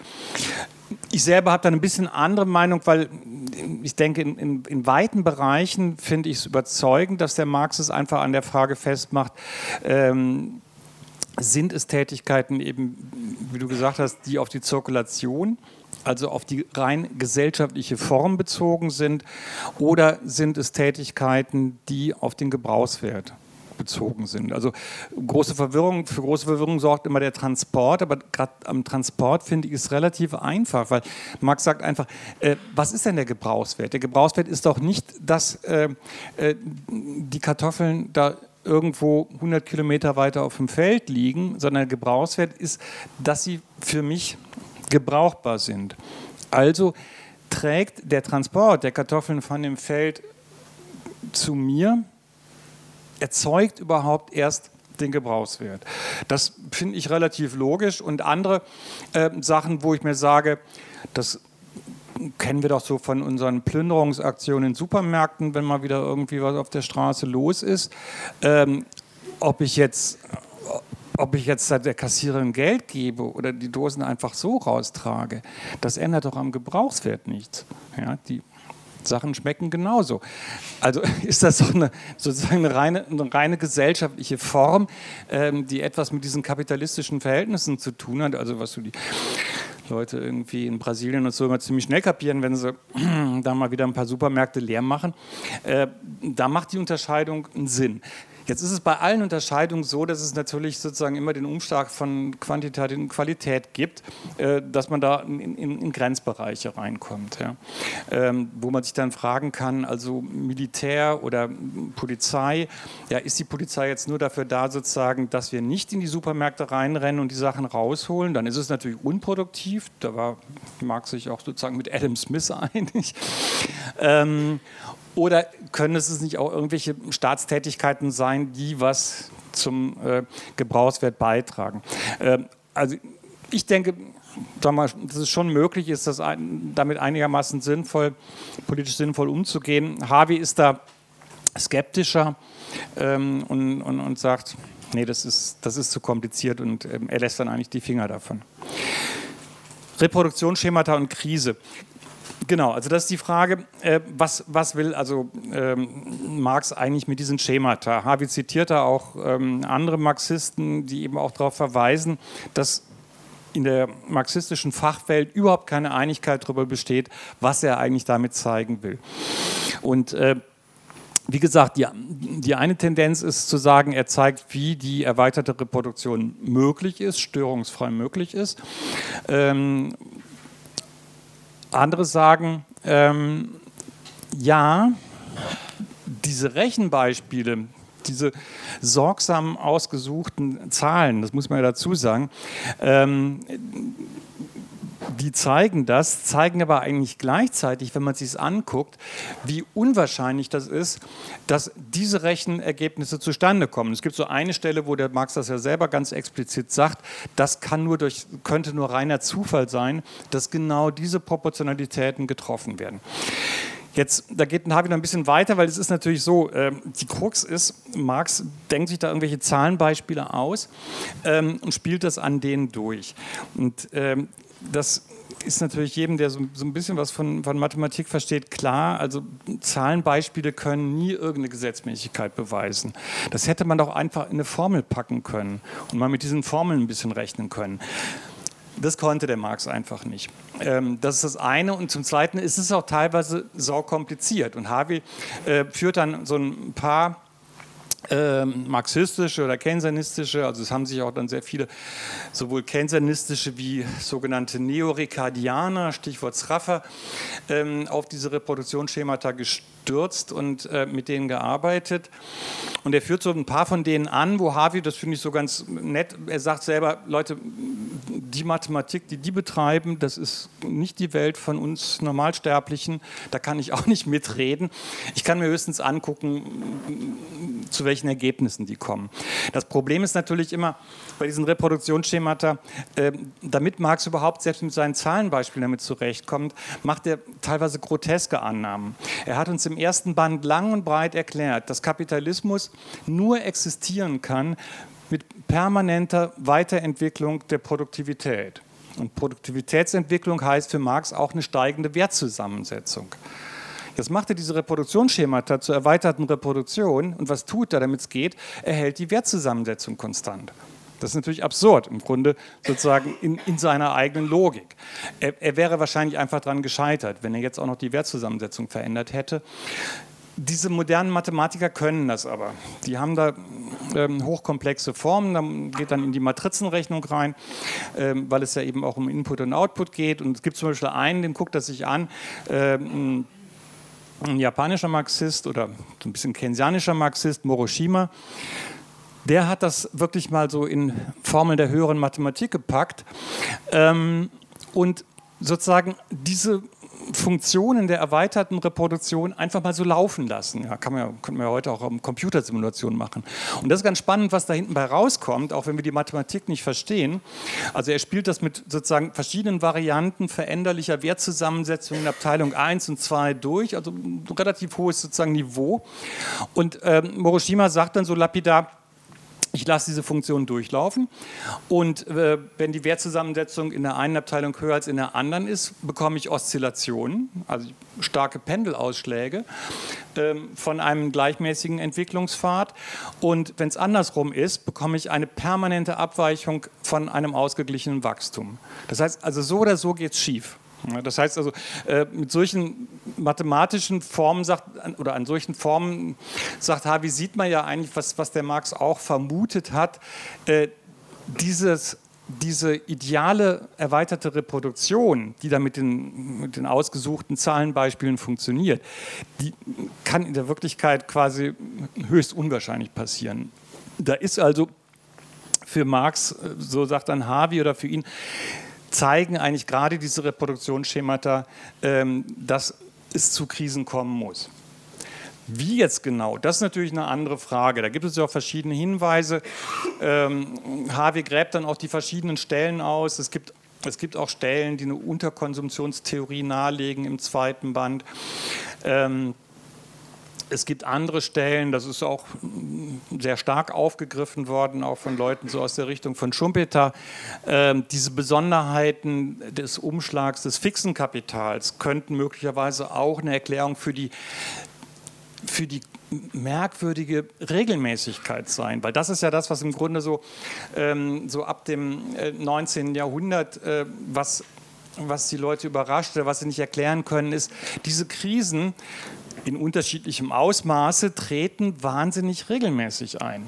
S2: Ich selber habe da ein bisschen andere Meinung, weil ich denke, in, in, in weiten Bereichen finde ich es überzeugend, dass der Marx es einfach an der Frage festmacht, ähm, sind es Tätigkeiten eben, wie du gesagt hast, die auf die Zirkulation, also auf die rein gesellschaftliche Form bezogen sind, oder sind es Tätigkeiten, die auf den Gebrauchswert bezogen sind. Also große Verwirrung, für große Verwirrung sorgt immer der Transport, aber gerade am Transport finde ich es relativ einfach, weil Max sagt einfach, äh, was ist denn der Gebrauchswert? Der Gebrauchswert ist doch nicht, dass äh, äh, die Kartoffeln da irgendwo 100 Kilometer weiter auf dem Feld liegen, sondern der Gebrauchswert ist, dass sie für mich gebrauchbar sind. Also trägt der Transport der Kartoffeln von dem Feld zu mir erzeugt überhaupt erst den Gebrauchswert. Das finde ich relativ logisch. Und andere äh, Sachen, wo ich mir sage, das kennen wir doch so von unseren Plünderungsaktionen in Supermärkten, wenn mal wieder irgendwie was auf der Straße los ist. Ähm, ob ich jetzt ob ich jetzt der Kassiererin Geld gebe oder die Dosen einfach so raustrage, das ändert doch am Gebrauchswert nichts. Ja, die Sachen schmecken genauso. Also ist das so eine, sozusagen eine reine, eine reine gesellschaftliche Form, ähm, die etwas mit diesen kapitalistischen Verhältnissen zu tun hat. Also was so die Leute irgendwie in Brasilien und so immer ziemlich schnell kapieren, wenn sie da mal wieder ein paar Supermärkte leer machen. Äh, da macht die Unterscheidung einen Sinn. Jetzt ist es bei allen Unterscheidungen so, dass es natürlich sozusagen immer den Umschlag von Quantität in Qualität gibt, äh, dass man da in, in, in Grenzbereiche reinkommt. Ja. Ähm, wo man sich dann fragen kann, also Militär oder Polizei, ja, ist die Polizei jetzt nur dafür da, sozusagen, dass wir nicht in die Supermärkte reinrennen und die Sachen rausholen? Dann ist es natürlich unproduktiv. Da war Marx sich auch sozusagen mit Adam Smith einig. Ähm, oder können es nicht auch irgendwelche Staatstätigkeiten sein, die was zum äh, Gebrauchswert beitragen? Ähm, also ich denke, dass es schon möglich ist, das ein, damit einigermaßen sinnvoll, politisch sinnvoll umzugehen. Harvey ist da skeptischer ähm, und, und, und, sagt, nee, das ist, das ist zu kompliziert und ähm, er lässt dann eigentlich die Finger davon. Reproduktionsschemata und Krise. Genau, also das ist die Frage, äh, was, was will also ähm, Marx eigentlich mit diesen Schemata? Harvey zitiert da auch ähm, andere Marxisten, die eben auch darauf verweisen, dass in der marxistischen Fachwelt überhaupt keine Einigkeit darüber besteht, was er eigentlich damit zeigen will. Und äh, wie gesagt, die, die eine Tendenz ist zu sagen, er zeigt, wie die erweiterte Reproduktion möglich ist, störungsfrei möglich ist. Ähm, andere sagen, ähm, ja, diese Rechenbeispiele, diese sorgsam ausgesuchten Zahlen, das muss man ja dazu sagen, ähm, die zeigen das, zeigen aber eigentlich gleichzeitig, wenn man sich anguckt, wie unwahrscheinlich das ist, dass diese Rechenergebnisse zustande kommen. Es gibt so eine Stelle, wo der Marx das ja selber ganz explizit sagt, das kann nur durch, könnte nur reiner Zufall sein, dass genau diese Proportionalitäten getroffen werden. Jetzt, da geht Navi noch ein bisschen weiter, weil es ist natürlich so, äh, die Krux ist, Marx denkt sich da irgendwelche Zahlenbeispiele aus ähm, und spielt das an denen durch. Und ähm, das ist natürlich jedem, der so, so ein bisschen was von, von, Mathematik versteht, klar. Also Zahlenbeispiele können nie irgendeine Gesetzmäßigkeit beweisen. Das hätte man doch einfach in eine Formel packen können und mal mit diesen Formeln ein bisschen rechnen können. Das konnte der Marx einfach nicht. Ähm, das ist das eine. Und zum Zweiten ist es auch teilweise sau kompliziert. Und Harvey äh, führt dann so ein paar ähm, marxistische oder keynesianistische, also es haben sich auch dann sehr viele sowohl keynesianistische wie sogenannte Neoricardianer, Stichwort Schraffer, ähm, auf diese Reproduktionsschemata gestürzt gestürzt und äh, mit denen gearbeitet. Und er führt so ein paar von denen an, wo Harvey, das finde ich so ganz nett, er sagt selber, Leute, die Mathematik, die die betreiben, das ist nicht die Welt von uns Normalsterblichen, da kann ich auch nicht mitreden. Ich kann mir höchstens angucken, zu welchen Ergebnissen die kommen. Das Problem ist natürlich immer bei diesen Reproduktionsschemata, äh, damit Marx überhaupt selbst mit seinen Zahlenbeispielen damit zurechtkommt, macht er teilweise groteske Annahmen. Er hat uns im im ersten Band lang und breit erklärt, dass Kapitalismus nur existieren kann mit permanenter Weiterentwicklung der Produktivität. Und Produktivitätsentwicklung heißt für Marx auch eine steigende Wertzusammensetzung. Jetzt macht er diese Reproduktionsschemata zur erweiterten Reproduktion und was tut er, damit es geht? Er hält die Wertzusammensetzung konstant. Das ist natürlich absurd, im Grunde sozusagen in, in seiner eigenen Logik. Er, er wäre wahrscheinlich einfach daran gescheitert, wenn er jetzt auch noch die Wertzusammensetzung verändert hätte. Diese modernen Mathematiker können das aber. Die haben da ähm, hochkomplexe Formen, dann geht dann in die Matrizenrechnung rein, ähm, weil es ja eben auch um Input und Output geht. Und es gibt zum Beispiel einen, den guckt er sich an, ähm, ein japanischer Marxist oder so ein bisschen keynesianischer Marxist, Moroshima der hat das wirklich mal so in Formeln der höheren Mathematik gepackt ähm, und sozusagen diese Funktionen der erweiterten Reproduktion einfach mal so laufen lassen. Ja, kann man ja, können wir ja heute auch um Computersimulationen machen. Und das ist ganz spannend, was da hinten bei rauskommt, auch wenn wir die Mathematik nicht verstehen. Also er spielt das mit sozusagen verschiedenen Varianten veränderlicher Wertzusammensetzungen in Abteilung 1 und 2 durch, also ein relativ hohes sozusagen Niveau. Und ähm, Moroshima sagt dann so lapidar, ich lasse diese Funktion durchlaufen und äh, wenn die Wertzusammensetzung in der einen Abteilung höher als in der anderen ist, bekomme ich Oszillationen, also starke Pendelausschläge äh, von einem gleichmäßigen Entwicklungspfad. Und wenn es andersrum ist, bekomme ich eine permanente Abweichung von einem ausgeglichenen Wachstum. Das heißt, also so oder so geht es schief. Das heißt also, äh, mit solchen mathematischen Formen sagt, oder an solchen Formen sagt Harvey, sieht man ja eigentlich, was, was der Marx auch vermutet hat, äh, dieses diese ideale erweiterte Reproduktion, die da mit den, mit den, ausgesuchten Zahlenbeispielen funktioniert, die kann in der Wirklichkeit quasi höchst unwahrscheinlich passieren. Da ist also für Marx, äh, so sagt dann Harvey oder für ihn, zeigen eigentlich gerade diese Reproduktionsschemata, ähm, dass es zu Krisen kommen muss. Wie jetzt genau, das ist natürlich eine andere Frage. Da gibt es ja auch verschiedene Hinweise. Ähm, Harvey gräbt dann auch die verschiedenen Stellen aus. Es gibt, es gibt auch Stellen, die eine Unterkonsumptionstheorie nahelegen im zweiten Band. Ähm, es gibt andere Stellen, das ist auch sehr stark aufgegriffen worden, auch von Leuten so aus der Richtung von Schumpeter. Äh, diese Besonderheiten des Umschlags des fixen Kapitals könnten möglicherweise auch eine Erklärung für die, für die merkwürdige Regelmäßigkeit sein, weil das ist ja das, was im Grunde so, ähm, so ab dem 19. Äh, Jahrhundert, äh, was, was die Leute überrascht oder was sie nicht erklären können, ist, diese Krisen in unterschiedlichem Ausmaße treten wahnsinnig regelmäßig ein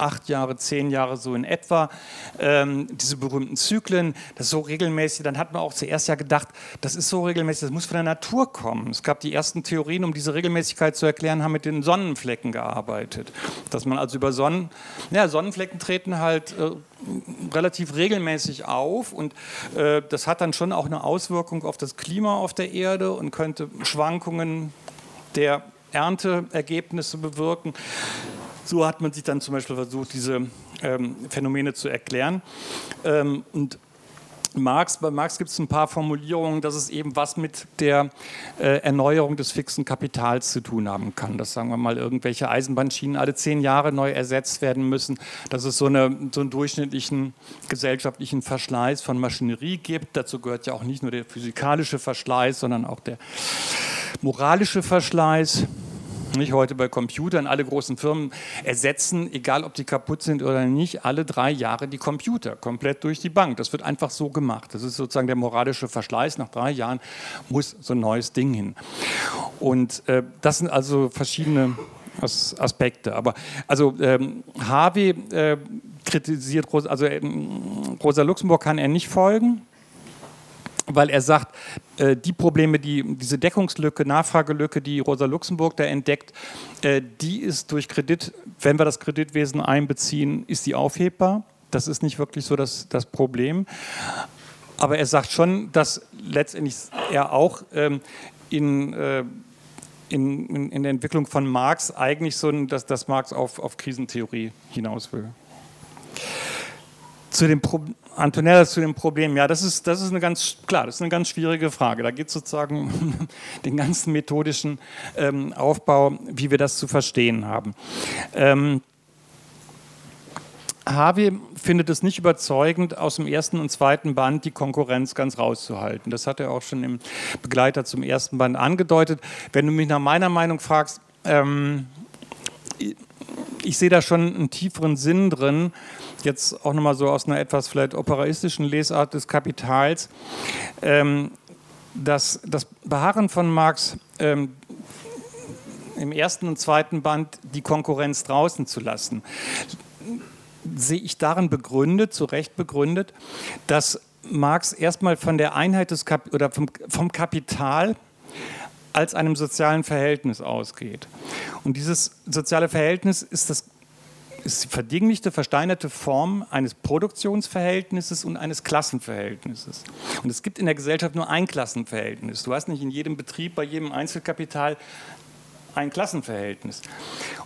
S2: acht Jahre, zehn Jahre so in etwa, ähm, diese berühmten Zyklen, das ist so regelmäßig, dann hat man auch zuerst ja gedacht, das ist so regelmäßig, das muss von der Natur kommen. Es gab die ersten Theorien, um diese Regelmäßigkeit zu erklären, haben mit den Sonnenflecken gearbeitet. Dass man also über Sonnen, ja, Sonnenflecken treten halt äh, relativ regelmäßig auf und äh, das hat dann schon auch eine Auswirkung auf das Klima auf der Erde und könnte Schwankungen der Ernteergebnisse bewirken. So hat man sich dann zum Beispiel versucht, diese ähm, Phänomene zu erklären. Ähm, und Marx, bei Marx gibt es ein paar Formulierungen, dass es eben was mit der äh, Erneuerung des fixen Kapitals zu tun haben kann. Dass, sagen wir mal, irgendwelche Eisenbahnschienen alle zehn Jahre neu ersetzt werden müssen. Dass es so, eine, so einen durchschnittlichen gesellschaftlichen Verschleiß von Maschinerie gibt. Dazu gehört ja auch nicht nur der physikalische Verschleiß, sondern auch der moralische Verschleiß. Nicht heute bei Computern, alle großen Firmen ersetzen, egal ob die kaputt sind oder nicht, alle drei Jahre die Computer, komplett durch die Bank. Das wird einfach so gemacht. Das ist sozusagen der moralische Verschleiß. Nach drei Jahren muss so ein neues Ding hin. Und äh, das sind also verschiedene Aspekte. Aber also ähm, Harvey äh, kritisiert, also äh, Rosa Luxemburg kann er nicht folgen weil er sagt, äh, die Probleme, die, diese Deckungslücke, Nachfragelücke, die Rosa Luxemburg da entdeckt, äh, die ist durch Kredit, wenn wir das Kreditwesen einbeziehen, ist die aufhebbar. Das ist nicht wirklich so das, das Problem. Aber er sagt schon, dass letztendlich er auch ähm, in, äh, in, in, in, der Entwicklung von Marx eigentlich so, dass, dass Marx auf, auf Krisentheorie hinaus will. Zu dem Problem Antonella zu dem Problem, ja, das ist, das ist eine ganz, klar, das ist eine ganz schwierige Frage. Da geht es sozusagen um den ganzen methodischen ähm, Aufbau, wie wir das zu verstehen haben. Ähm, Harvey findet es nicht überzeugend, aus dem ersten und zweiten Band die Konkurrenz ganz rauszuhalten. Das hat er auch schon im Begleiter zum ersten Band angedeutet. Wenn du mich nach meiner Meinung fragst, ähm, ich sehe da schon einen tieferen Sinn drin, jetzt auch nochmal so aus einer etwas vielleicht operaistischen Lesart des Kapitals, ähm, dass das Beharren von Marx ähm, im ersten und zweiten Band die Konkurrenz draußen zu lassen, sehe ich darin begründet, zu Recht begründet, dass Marx erstmal von der Einheit des Kap oder vom, vom Kapital als einem sozialen Verhältnis ausgeht. Und dieses soziale Verhältnis ist, das, ist die verdinglichte, versteinerte Form eines Produktionsverhältnisses und eines Klassenverhältnisses. Und es gibt in der Gesellschaft nur ein Klassenverhältnis. Du hast nicht in jedem Betrieb, bei jedem Einzelkapital ein Klassenverhältnis.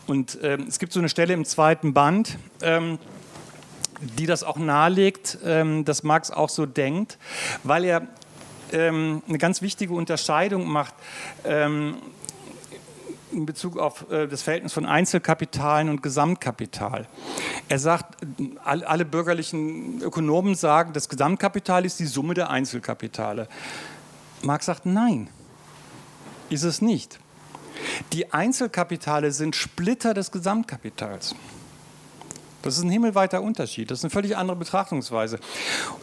S2: Und ähm, es gibt so eine Stelle im zweiten Band, ähm, die das auch nahelegt, ähm, dass Marx auch so denkt, weil er ähm, eine ganz wichtige Unterscheidung macht ähm, in Bezug auf äh, das Verhältnis von Einzelkapitalen und Gesamtkapital. Er sagt, all, alle bürgerlichen Ökonomen sagen, das Gesamtkapital ist die Summe der Einzelkapitale. Marx sagt, nein, ist es nicht. Die Einzelkapitale sind Splitter des Gesamtkapitals. Das ist ein himmelweiter Unterschied. Das ist eine völlig andere Betrachtungsweise.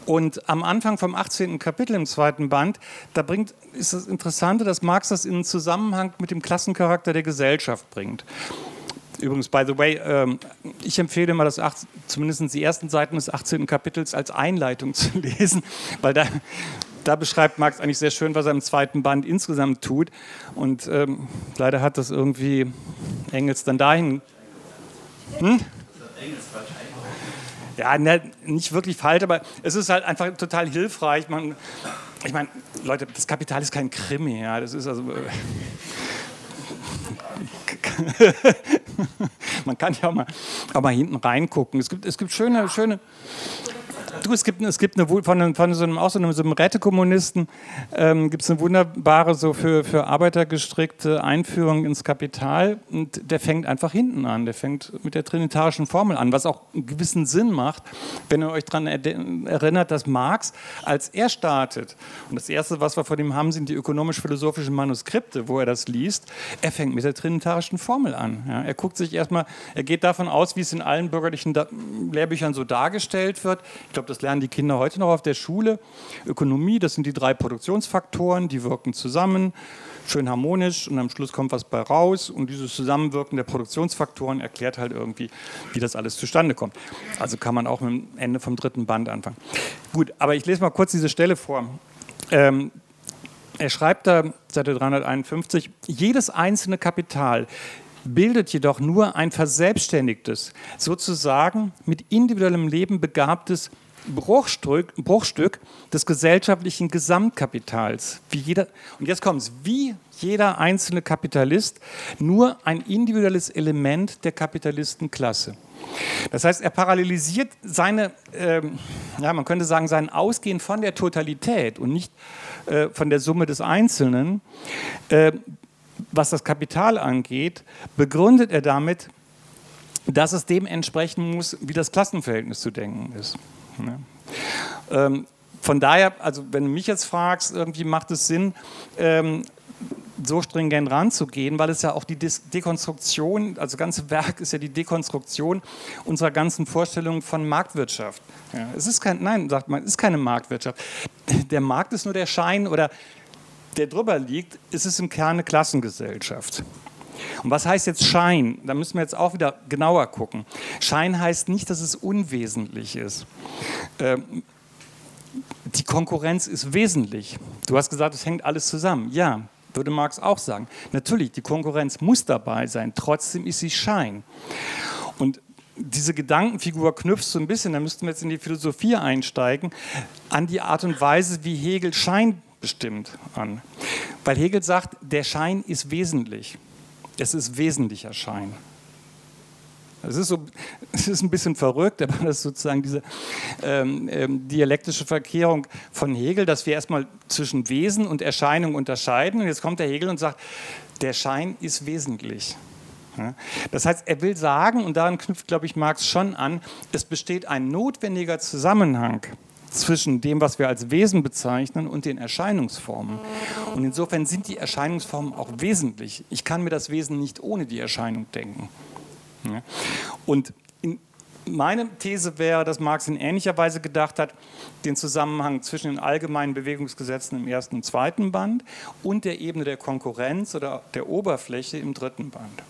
S2: Und am Anfang vom 18. Kapitel im zweiten Band, da bringt, ist das Interessante, dass Marx das in Zusammenhang mit dem Klassencharakter der Gesellschaft bringt. Übrigens, by the way, ähm, ich empfehle mal, das acht, zumindest die ersten Seiten des 18. Kapitels als Einleitung zu lesen, weil da, da beschreibt Marx eigentlich sehr schön, was er im zweiten Band insgesamt tut. Und ähm, leider hat das irgendwie Engels dann dahin. Hm? Ja, ne, nicht wirklich falsch, aber es ist halt einfach total hilfreich. Man, ich meine, Leute, das Kapital ist kein Krimi, ja, das ist also. Äh, man kann ja auch mal, auch mal hinten reingucken. Es gibt, es gibt schöne, schöne, Du, es gibt, es gibt eine, von, von so einem, auch so einem, so einem Rätekommunisten ähm, gibt es eine wunderbare, so für, für Arbeiter gestrickte Einführung ins Kapital. Und der fängt einfach hinten an. Der fängt mit der trinitarischen Formel an, was auch einen gewissen Sinn macht, wenn ihr euch daran erinnert, dass Marx, als er startet, und das Erste, was wir von ihm haben, sind die ökonomisch-philosophischen Manuskripte, wo er das liest, er fängt mit der trinitarischen Formel an. Ja, er guckt sich erstmal, er geht davon aus, wie es in allen bürgerlichen Lehrbüchern so dargestellt wird. Ich glaube, das lernen die Kinder heute noch auf der Schule. Ökonomie, das sind die drei Produktionsfaktoren, die wirken zusammen, schön harmonisch und am Schluss kommt was bei raus. Und dieses Zusammenwirken der Produktionsfaktoren erklärt halt irgendwie, wie das alles zustande kommt. Also kann man auch mit dem Ende vom dritten Band anfangen. Gut, aber ich lese mal kurz diese Stelle vor. Ähm, er schreibt da, Seite 351, jedes einzelne Kapital bildet jedoch nur ein verselbstständigtes, sozusagen mit individuellem Leben begabtes Bruchstück, Bruchstück des gesellschaftlichen Gesamtkapitals. Wie jeder, und jetzt kommt es, wie jeder einzelne Kapitalist nur ein individuelles Element der Kapitalistenklasse. Das heißt, er parallelisiert seine, ähm, ja, man könnte sagen, sein Ausgehen von der Totalität und nicht äh, von der Summe des Einzelnen. Äh, was das Kapital angeht, begründet er damit, dass es dem entsprechen muss, wie das Klassenverhältnis zu denken ist. Ne? Ähm, von daher, also wenn du mich jetzt fragst, irgendwie macht es Sinn, ähm, so stringent ranzugehen, weil es ja auch die Dekonstruktion, also das ganze Werk ist ja die Dekonstruktion unserer ganzen Vorstellung von Marktwirtschaft. Ja, es ist kein, nein, sagt man, es ist keine Marktwirtschaft. Der Markt ist nur der Schein oder der drüber liegt, ist es im Kern eine Klassengesellschaft. Und was heißt jetzt Schein? Da müssen wir jetzt auch wieder genauer gucken. Schein heißt nicht, dass es unwesentlich ist. Ähm, die Konkurrenz ist wesentlich. Du hast gesagt, es hängt alles zusammen. Ja, würde Marx auch sagen. Natürlich, die Konkurrenz muss dabei sein, trotzdem ist sie Schein. Und diese Gedankenfigur knüpft so ein bisschen, da müssten wir jetzt in die Philosophie einsteigen, an die Art und Weise, wie Hegel Schein bestimmt an. Weil Hegel sagt, der Schein ist wesentlich. Es ist wesentlicher Schein. Es ist, so, es ist ein bisschen verrückt, aber das ist sozusagen diese ähm, ähm, dialektische Verkehrung von Hegel, dass wir erstmal zwischen Wesen und Erscheinung unterscheiden. Und jetzt kommt der Hegel und sagt, der Schein ist wesentlich. Das heißt, er will sagen, und daran knüpft, glaube ich, Marx schon an, es besteht ein notwendiger Zusammenhang zwischen dem, was wir als Wesen bezeichnen und den Erscheinungsformen. Und insofern sind die Erscheinungsformen auch wesentlich. Ich kann mir das Wesen nicht ohne die Erscheinung denken. Und meine These wäre, dass Marx in ähnlicher Weise gedacht hat, den Zusammenhang zwischen den allgemeinen Bewegungsgesetzen im ersten und zweiten Band und der Ebene der Konkurrenz oder der Oberfläche im dritten Band.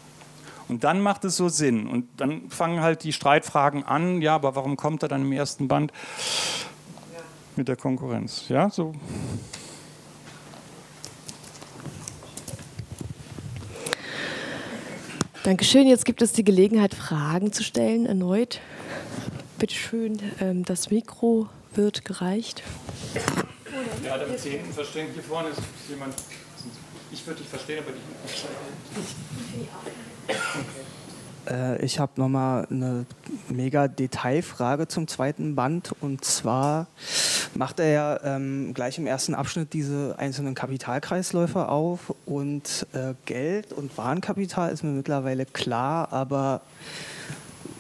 S2: Und dann macht es so Sinn. Und dann fangen halt die Streitfragen an, ja, aber warum kommt er dann im ersten Band? Mit der Konkurrenz. Ja, so.
S1: Dankeschön. Jetzt gibt es die Gelegenheit, Fragen zu stellen, erneut. Bitte schön, ähm, das Mikro wird gereicht.
S2: Ja, damit Sie hinten verstehen, hier vorne ist jemand. Ich würde dich verstehen, aber dich
S4: nicht. Äh, ich habe nochmal eine mega Detailfrage zum zweiten Band. Und zwar macht er ja ähm, gleich im ersten Abschnitt diese einzelnen Kapitalkreisläufe auf. Und äh, Geld und Warenkapital ist mir mittlerweile klar, aber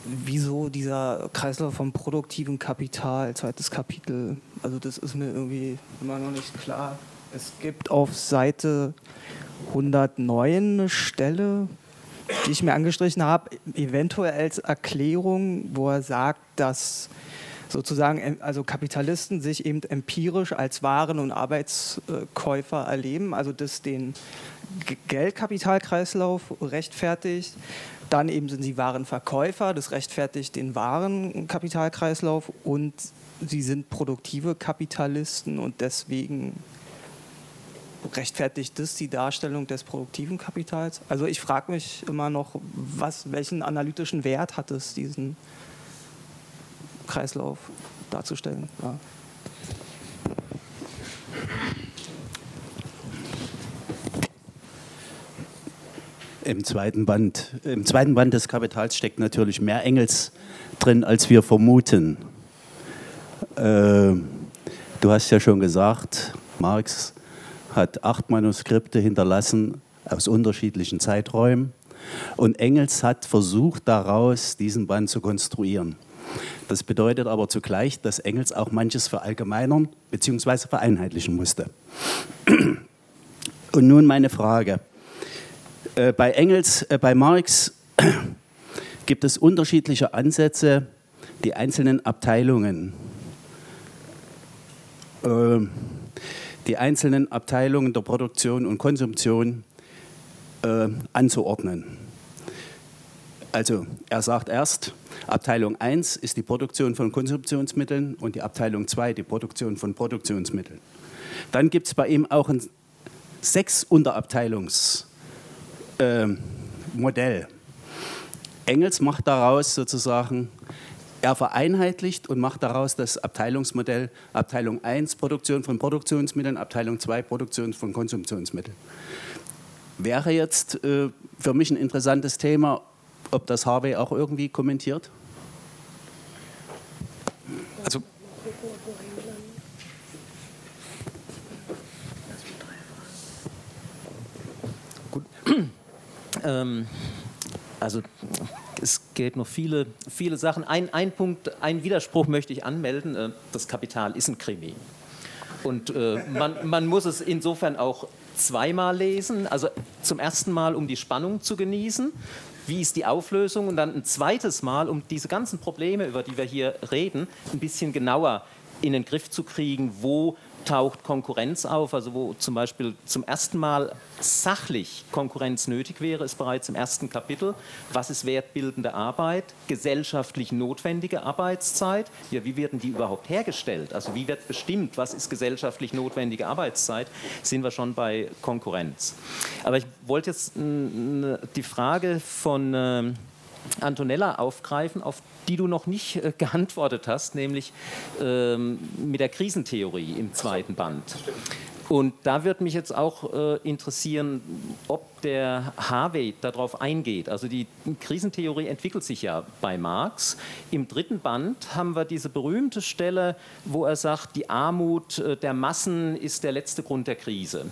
S4: wieso dieser Kreislauf vom produktiven Kapital, zweites Kapitel, also das ist mir irgendwie immer noch nicht klar. Es gibt auf Seite 109 eine Stelle, die ich mir angestrichen habe, eventuell als Erklärung, wo er sagt, dass sozusagen also Kapitalisten sich eben empirisch als Waren- und Arbeitskäufer erleben, also das den Geldkapitalkreislauf rechtfertigt. Dann eben sind sie Warenverkäufer, das rechtfertigt den Warenkapitalkreislauf und sie sind produktive Kapitalisten und deswegen rechtfertigt das die Darstellung des produktiven Kapitals? Also ich frage mich immer noch, was, welchen analytischen Wert hat es, diesen Kreislauf darzustellen? Ja.
S5: Im zweiten, Band, Im zweiten Band des Kapitals steckt natürlich mehr Engels drin, als wir vermuten. Äh, du hast ja schon gesagt, Marx hat acht Manuskripte hinterlassen aus unterschiedlichen Zeiträumen. Und Engels hat versucht, daraus diesen Band zu konstruieren. Das bedeutet aber zugleich, dass Engels auch manches verallgemeinern bzw. vereinheitlichen musste. Und nun meine Frage. Äh, bei Engels, äh, bei Marx gibt es unterschiedliche Ansätze, die einzelnen Abteilungen äh, die einzelnen Abteilungen der Produktion und Konsumption äh, anzuordnen. Also er sagt erst, Abteilung 1 ist die Produktion von Konsumptionsmitteln und die Abteilung 2 die Produktion von Produktionsmitteln. Dann gibt es bei ihm auch ein sechs Unterabteilungsmodell. Äh, Engels macht daraus sozusagen, er vereinheitlicht und macht daraus das Abteilungsmodell Abteilung 1 Produktion von Produktionsmitteln, Abteilung 2 Produktion von Konsumptionsmitteln. Wäre jetzt äh, für mich ein interessantes Thema, ob das Harvey auch irgendwie kommentiert?
S2: Also
S6: Gut. ähm, also es geht noch viele, viele Sachen. Ein, ein Punkt, ein Widerspruch möchte ich anmelden. Äh, das Kapital ist ein Krimi. Und äh, man, man muss es insofern auch zweimal lesen. Also zum ersten Mal, um die Spannung zu genießen. Wie ist die Auflösung? Und dann ein zweites Mal, um diese ganzen Probleme, über die wir hier reden, ein bisschen genauer in den Griff zu kriegen, wo taucht Konkurrenz auf, also wo zum Beispiel zum ersten Mal sachlich Konkurrenz nötig wäre, ist bereits im ersten Kapitel. Was ist wertbildende Arbeit? Gesellschaftlich notwendige Arbeitszeit? Ja, wie werden die überhaupt hergestellt? Also wie wird bestimmt, was ist gesellschaftlich notwendige Arbeitszeit? Sind wir schon bei Konkurrenz. Aber ich wollte jetzt die Frage von ähm, Antonella aufgreifen, auf die du noch nicht äh, geantwortet hast, nämlich ähm, mit der Krisentheorie im zweiten Band. Und da würde mich jetzt auch äh, interessieren, ob der Harvey darauf eingeht. Also die Krisentheorie entwickelt sich ja bei Marx. Im dritten Band haben wir diese berühmte Stelle, wo er sagt, die Armut äh, der Massen ist der letzte Grund der Krise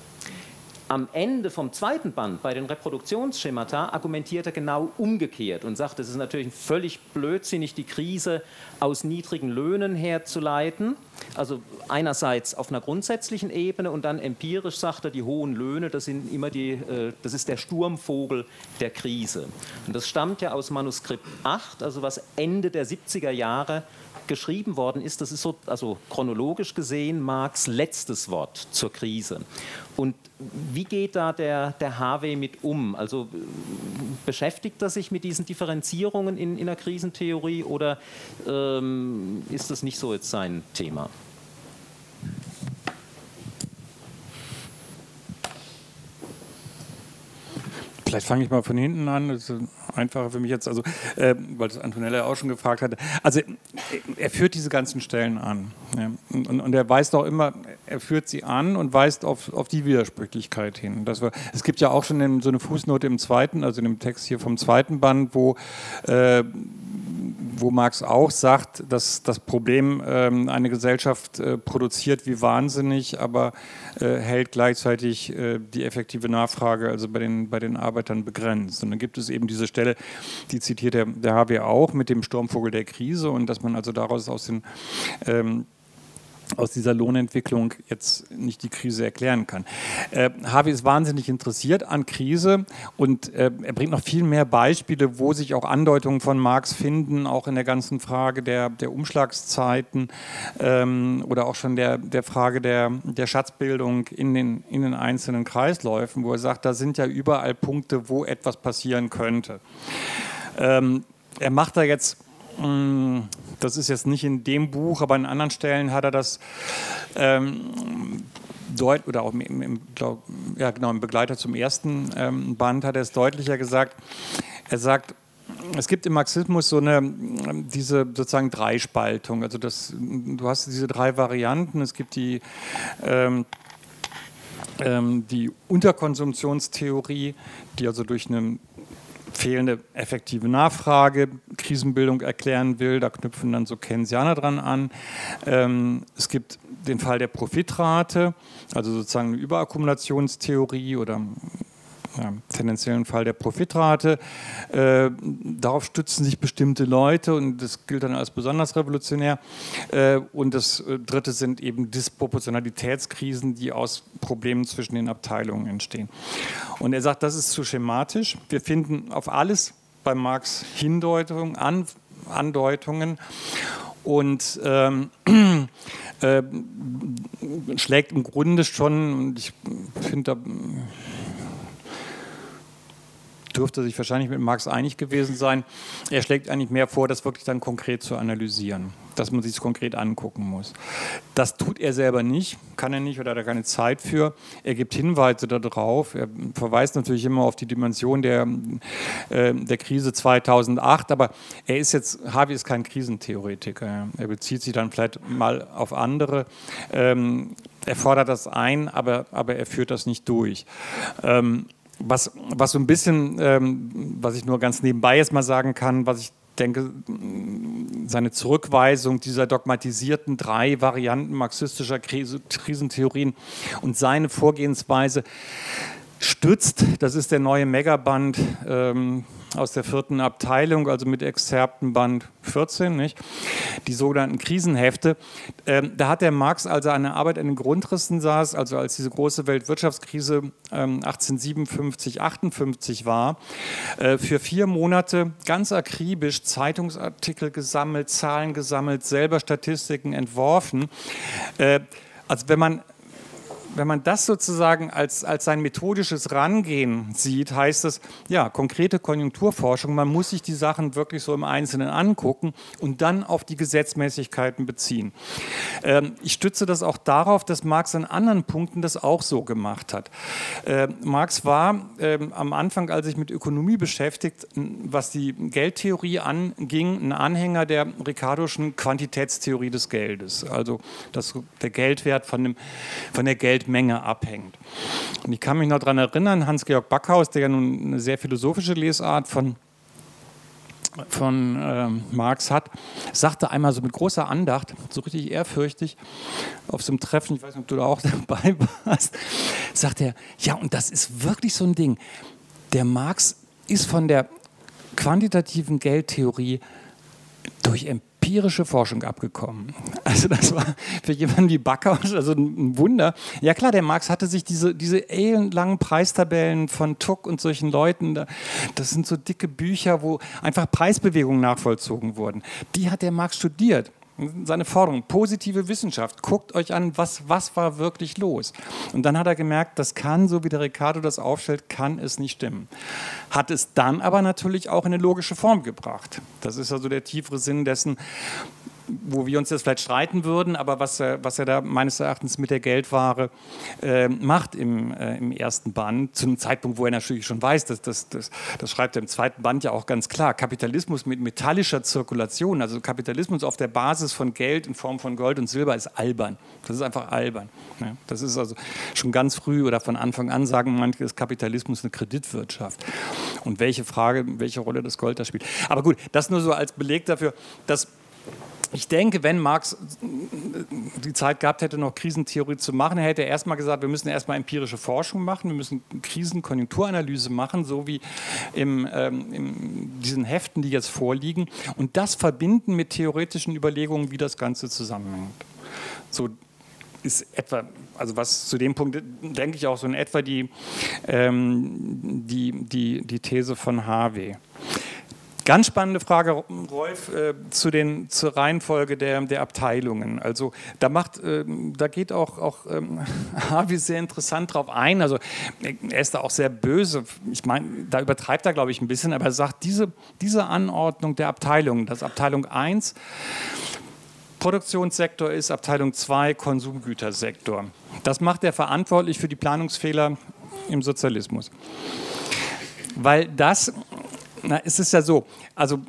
S6: am Ende vom zweiten Band bei den Reproduktionsschemata argumentiert er genau umgekehrt und sagt, es ist natürlich völlig blödsinnig, die Krise aus niedrigen Löhnen herzuleiten. Also einerseits auf einer grundsätzlichen Ebene und dann empirisch sagt er, die hohen Löhne, das sind immer die, äh, das ist der Sturmvogel der Krise. Und das stammt ja aus Manuskript 8, also was Ende der 70er Jahre geschrieben worden ist, das ist so, also chronologisch gesehen Marx letztes Wort zur Krise. Und wie geht da der, der Harvey mit um? Also beschäftigt er sich mit diesen Differenzierungen in, in der Krisentheorie oder ähm, ist das nicht so jetzt sein Thema?
S2: Vielleicht fange ich mal von hinten an, das ist einfacher für mich jetzt, also, äh, weil das Antonella auch schon gefragt hatte. Also er führt diese ganzen Stellen an. Ja, und, und, er weist auch immer, er führt sie an und weist auf, auf die Widersprüchlichkeit hin. Das war, es gibt ja auch schon so eine Fußnote im zweiten, also in dem Text hier vom zweiten Band, wo äh, wo Marx auch sagt, dass das Problem ähm, eine Gesellschaft äh, produziert wie wahnsinnig, aber äh, hält gleichzeitig äh, die effektive Nachfrage, also bei den, bei den Arbeitern begrenzt. Und dann gibt es eben diese Stelle, die zitiert der, der HW auch, mit dem Sturmvogel der Krise und dass man also daraus aus den ähm, aus dieser Lohnentwicklung jetzt nicht die Krise erklären kann. Äh, Harvey ist wahnsinnig interessiert an Krise und äh, er bringt noch viel mehr Beispiele, wo sich auch Andeutungen von Marx finden, auch in der ganzen Frage der, der Umschlagszeiten ähm, oder auch schon der, der Frage der, der Schatzbildung in den, in den einzelnen Kreisläufen, wo er sagt, da sind ja überall Punkte, wo etwas passieren könnte. Ähm, er macht da jetzt Mm, das ist jetzt nicht in dem Buch, aber an anderen Stellen hat er das ähm, deut oder auch im, im, glaub, ja, genau, im Begleiter zum ersten ähm, Band hat er es deutlicher gesagt. Er sagt, es gibt im Marxismus so eine diese sozusagen Dreispaltung. Also das, du hast diese drei Varianten. Es gibt die ähm, ähm die Unterkonsumptionstheorie, die also durch eine fehlende effektive Nachfrage, Krisenbildung erklären will. Da knüpfen dann so Keynesianer dran an. Ähm, es gibt den Fall der Profitrate, also sozusagen eine Überakkumulationstheorie oder ja, tendenziellen Fall der Profitrate. Äh, darauf stützen sich bestimmte Leute und das gilt dann als besonders revolutionär. Äh, und das äh, Dritte sind eben Disproportionalitätskrisen, die aus Problemen zwischen den Abteilungen entstehen. Und er sagt, das ist zu schematisch. Wir finden auf alles bei Marx Hindeutungen, An Andeutungen. und ähm, äh, schlägt im Grunde schon, und ich finde, da dürfte sich wahrscheinlich mit Marx einig gewesen sein, er schlägt eigentlich mehr vor, das wirklich dann konkret zu analysieren dass man sich es konkret angucken muss. Das tut er selber nicht, kann er nicht oder hat er keine Zeit für. Er gibt Hinweise darauf. Er verweist natürlich immer auf die Dimension der, äh, der Krise 2008, aber er ist jetzt, Harvey ist kein Krisentheoretiker. Er bezieht sich dann vielleicht mal auf andere. Ähm, er fordert das ein, aber, aber er führt das nicht durch. Ähm, was, was so ein bisschen, ähm, was ich nur ganz nebenbei jetzt mal sagen kann, was ich denke, seine Zurückweisung dieser dogmatisierten drei Varianten marxistischer Krisentheorien und seine Vorgehensweise stützt, das ist der neue Megaband ähm, aus der vierten Abteilung, also mit Exzerpten Band 14, nicht? die sogenannten Krisenhefte. Ähm, da hat der Marx, als er eine Arbeit an den Grundrissen saß, also als diese große Weltwirtschaftskrise ähm, 1857, 58 war, äh, für vier Monate ganz akribisch Zeitungsartikel gesammelt, Zahlen gesammelt, selber Statistiken entworfen. Äh, also wenn man wenn man das sozusagen als, als sein methodisches Rangehen sieht, heißt es, ja, konkrete Konjunkturforschung, man muss sich die Sachen wirklich so im Einzelnen angucken und dann auf die Gesetzmäßigkeiten beziehen. Ähm, ich stütze das auch darauf, dass Marx an anderen Punkten das auch so gemacht hat. Äh, Marx war ähm, am Anfang, als sich mit Ökonomie beschäftigt, was die Geldtheorie anging, ein Anhänger der Ricardoschen Quantitätstheorie des Geldes, also dass der Geldwert von, dem, von der Geld Geldmenge abhängt. Und ich kann mich noch daran erinnern, Hans-Georg Backhaus, der ja nun eine sehr philosophische Lesart von von ähm, Marx hat, sagte einmal so mit großer Andacht, so richtig ehrfürchtig, auf so einem Treffen, ich weiß nicht, ob du da auch dabei warst, sagt er, ja, und das ist wirklich so ein Ding. Der Marx ist von der quantitativen Geldtheorie durch empirische Forschung abgekommen. Also das war für jemanden wie Backhaus also ein Wunder. Ja klar, der Marx hatte sich diese, diese Preistabellen von Tuck und solchen Leuten, das sind so dicke Bücher, wo einfach Preisbewegungen nachvollzogen wurden. Die hat der Marx studiert seine Forderung, positive Wissenschaft, guckt euch an, was, was war wirklich los. Und dann hat er gemerkt, das kann, so wie der Ricardo das aufstellt, kann es nicht stimmen. Hat es dann aber natürlich auch in eine logische Form gebracht. Das ist also der tiefere Sinn dessen, wo wir uns jetzt vielleicht streiten würden, aber was er, was er da meines Erachtens mit der Geldware äh, macht im, äh, im ersten Band, zu einem Zeitpunkt, wo er natürlich schon weiß, dass das, das, das schreibt er im zweiten Band ja auch ganz klar, Kapitalismus mit metallischer Zirkulation, also Kapitalismus auf der Basis von Geld in Form von Gold und Silber ist albern. Das ist einfach albern. Ne? Das ist also schon ganz früh oder von Anfang an sagen manche, ist Kapitalismus eine Kreditwirtschaft. Und welche Frage, welche Rolle das Gold da spielt. Aber gut, das nur so als Beleg dafür, dass ich denke, wenn Marx die Zeit gehabt hätte, noch Krisentheorie zu machen, hätte er erstmal gesagt, wir müssen erstmal empirische Forschung machen, wir müssen Krisenkonjunkturanalyse machen, so wie in ähm, diesen Heften, die jetzt vorliegen, und das verbinden mit theoretischen Überlegungen, wie das Ganze zusammenhängt. So ist etwa, also was zu dem Punkt denke ich auch so in etwa die, ähm, die, die, die These von Harvey. Ganz spannende Frage, Rolf, äh, zu den, zur Reihenfolge der, der Abteilungen. Also da macht, äh, da geht auch, auch ähm, Harvey sehr interessant drauf ein. Also er ist da auch sehr böse. Ich meine, da übertreibt er, glaube ich, ein bisschen, aber er sagt, diese, diese Anordnung der Abteilungen, dass Abteilung 1 Produktionssektor ist, Abteilung 2 Konsumgütersektor. Das macht er verantwortlich für die Planungsfehler im Sozialismus. Weil das na, es ist ja so, also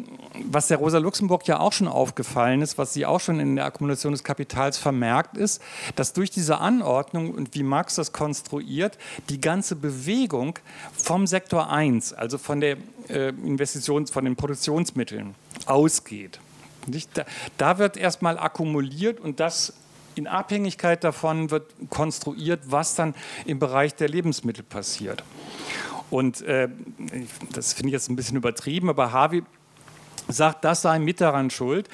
S2: was der Rosa Luxemburg ja auch schon aufgefallen ist, was sie auch schon in der Akkumulation des Kapitals vermerkt ist, dass durch diese Anordnung und wie Marx das konstruiert, die ganze Bewegung vom Sektor 1, also von der äh, Investitions, von den Produktionsmitteln ausgeht. Da, da wird erstmal akkumuliert und das in Abhängigkeit davon wird konstruiert, was dann im Bereich der Lebensmittel passiert. Und äh, das finde ich jetzt ein bisschen übertrieben, aber Harvey sagt, das sei mit daran schuld,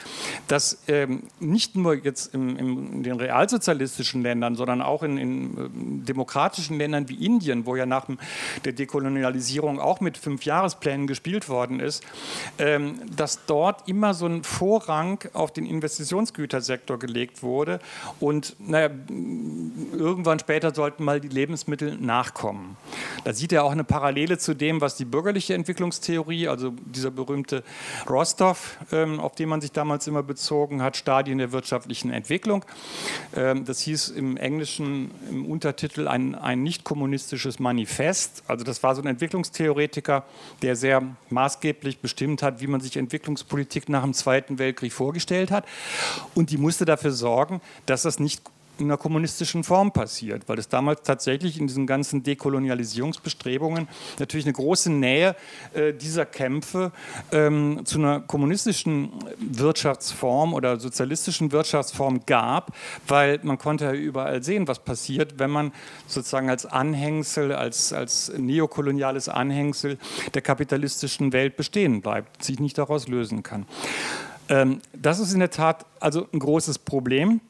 S2: dass ähm, nicht nur jetzt im, im, in den realsozialistischen Ländern, sondern auch in, in äh, demokratischen Ländern wie Indien, wo ja nach der Dekolonialisierung auch mit Fünfjahresplänen gespielt worden ist, ähm, dass dort immer so ein Vorrang auf den Investitionsgütersektor gelegt wurde und naja, irgendwann später sollten mal die Lebensmittel nachkommen. Da sieht er auch eine Parallele zu dem, was die bürgerliche Entwicklungstheorie, also dieser berühmte Ross Rostov, ähm, auf den man sich damals immer bezogen hat, Stadien der wirtschaftlichen Entwicklung. Ähm, das hieß im Englischen im Untertitel ein, ein nicht kommunistisches Manifest. Also das war so ein Entwicklungstheoretiker, der sehr maßgeblich bestimmt hat, wie man sich Entwicklungspolitik nach dem Zweiten Weltkrieg vorgestellt hat. Und die musste dafür sorgen, dass das nicht in einer kommunistischen Form passiert, weil es damals tatsächlich in diesen ganzen Dekolonialisierungsbestrebungen natürlich eine große Nähe äh, dieser Kämpfe ähm, zu einer kommunistischen Wirtschaftsform oder sozialistischen Wirtschaftsform gab, weil man konnte ja überall sehen, was passiert, wenn man sozusagen als Anhängsel, als, als neokoloniales Anhängsel der kapitalistischen Welt bestehen bleibt, sich nicht daraus lösen kann. Ähm, das ist in der Tat also ein großes Problem.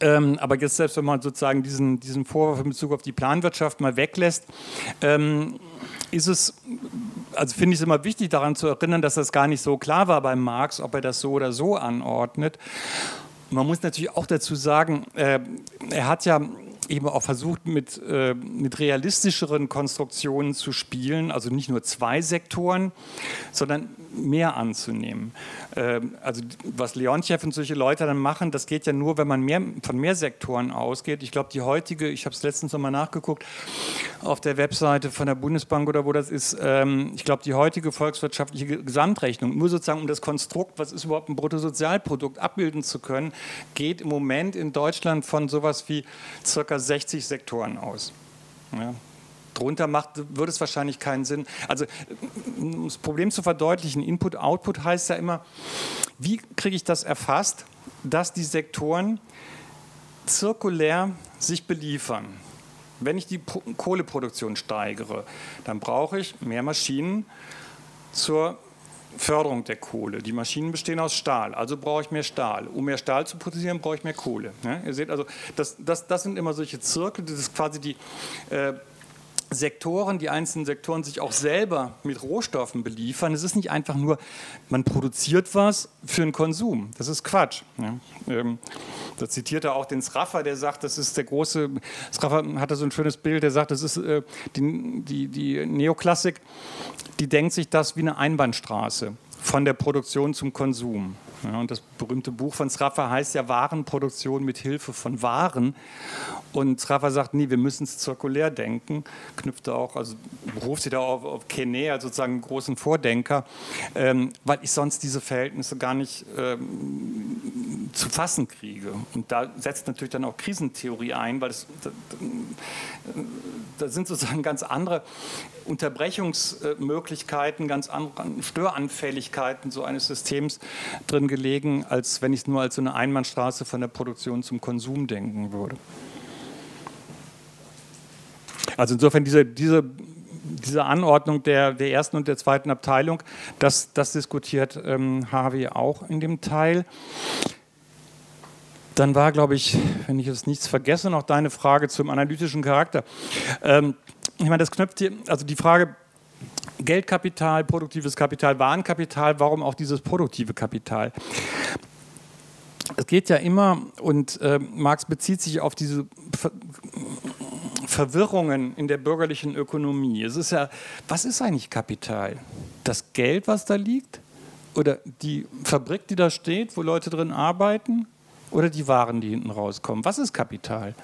S2: Ähm, aber jetzt selbst wenn man sozusagen diesen, diesen Vorwurf in Bezug auf die Planwirtschaft mal weglässt, ähm, ist es, also finde ich es immer wichtig daran zu erinnern, dass das gar nicht so klar war beim Marx, ob er das so oder so anordnet. Man muss natürlich auch dazu sagen, äh, er hat ja eben auch versucht, mit, äh, mit realistischeren Konstruktionen zu spielen, also nicht nur zwei Sektoren, sondern mehr anzunehmen. Ähm, also was Leontjev und solche Leute dann machen, das geht ja nur, wenn man mehr, von mehr Sektoren ausgeht. Ich glaube, die heutige, ich habe es letztens nochmal nachgeguckt, auf der Webseite von der Bundesbank oder wo das ist, ähm, ich glaube, die heutige volkswirtschaftliche Gesamtrechnung, nur sozusagen um das Konstrukt, was ist überhaupt ein Bruttosozialprodukt, abbilden zu können, geht im Moment in Deutschland von sowas wie circa 60 Sektoren aus. Ja, drunter macht, würde es wahrscheinlich keinen Sinn. Also um das Problem zu verdeutlichen, Input, Output heißt ja immer, wie kriege ich das erfasst, dass die Sektoren zirkulär sich beliefern. Wenn ich die Kohleproduktion steigere, dann brauche ich mehr Maschinen zur Förderung der Kohle. Die Maschinen bestehen aus Stahl, also brauche ich mehr Stahl. Um mehr Stahl zu produzieren, brauche ich mehr Kohle. Ja, ihr seht also, das, das, das sind immer solche Zirkel, das ist quasi die äh, Sektoren, die einzelnen Sektoren sich auch selber mit Rohstoffen beliefern. Es ist nicht einfach nur, man produziert was für den Konsum. Das ist Quatsch. Ja. Ähm, da zitiert er auch den Sraffer, der sagt, das ist der große, Sraffer hatte so ein schönes Bild, der sagt, das ist äh, die, die, die Neoklassik, die denkt sich das wie eine Einbahnstraße von der Produktion zum Konsum. Ja, und das berühmte Buch von Sraffa heißt ja Warenproduktion mit Hilfe von Waren. Und Sraffa sagt, nee, wir müssen es zirkulär denken, knüpft auch, also beruft sich da auf, auf Kene, also sozusagen einen großen Vordenker, ähm, weil ich sonst diese Verhältnisse gar nicht ähm, zu fassen kriege. Und da setzt natürlich dann auch Krisentheorie ein, weil es, da, da sind sozusagen ganz andere Unterbrechungsmöglichkeiten, ganz andere Störanfälligkeiten so eines Systems drin gelegen, als wenn ich es nur als so eine Einbahnstraße von der Produktion zum Konsum denken würde. Also insofern diese, diese, diese Anordnung der, der ersten und der zweiten Abteilung, das, das diskutiert ähm, Harvey auch in dem Teil. Dann war, glaube ich, wenn ich jetzt nichts vergesse, noch deine Frage zum analytischen Charakter. Ähm, ich meine, das knüpft hier, also die Frage, Geldkapital, produktives Kapital, Warenkapital, warum auch dieses produktive Kapital? Es geht ja immer, und äh, Marx bezieht sich auf diese Ver Verwirrungen in der bürgerlichen Ökonomie. Es ist ja, was ist eigentlich Kapital? Das Geld, was da liegt? Oder die Fabrik, die da steht, wo Leute drin arbeiten? Oder die Waren, die hinten rauskommen? Was ist Kapital?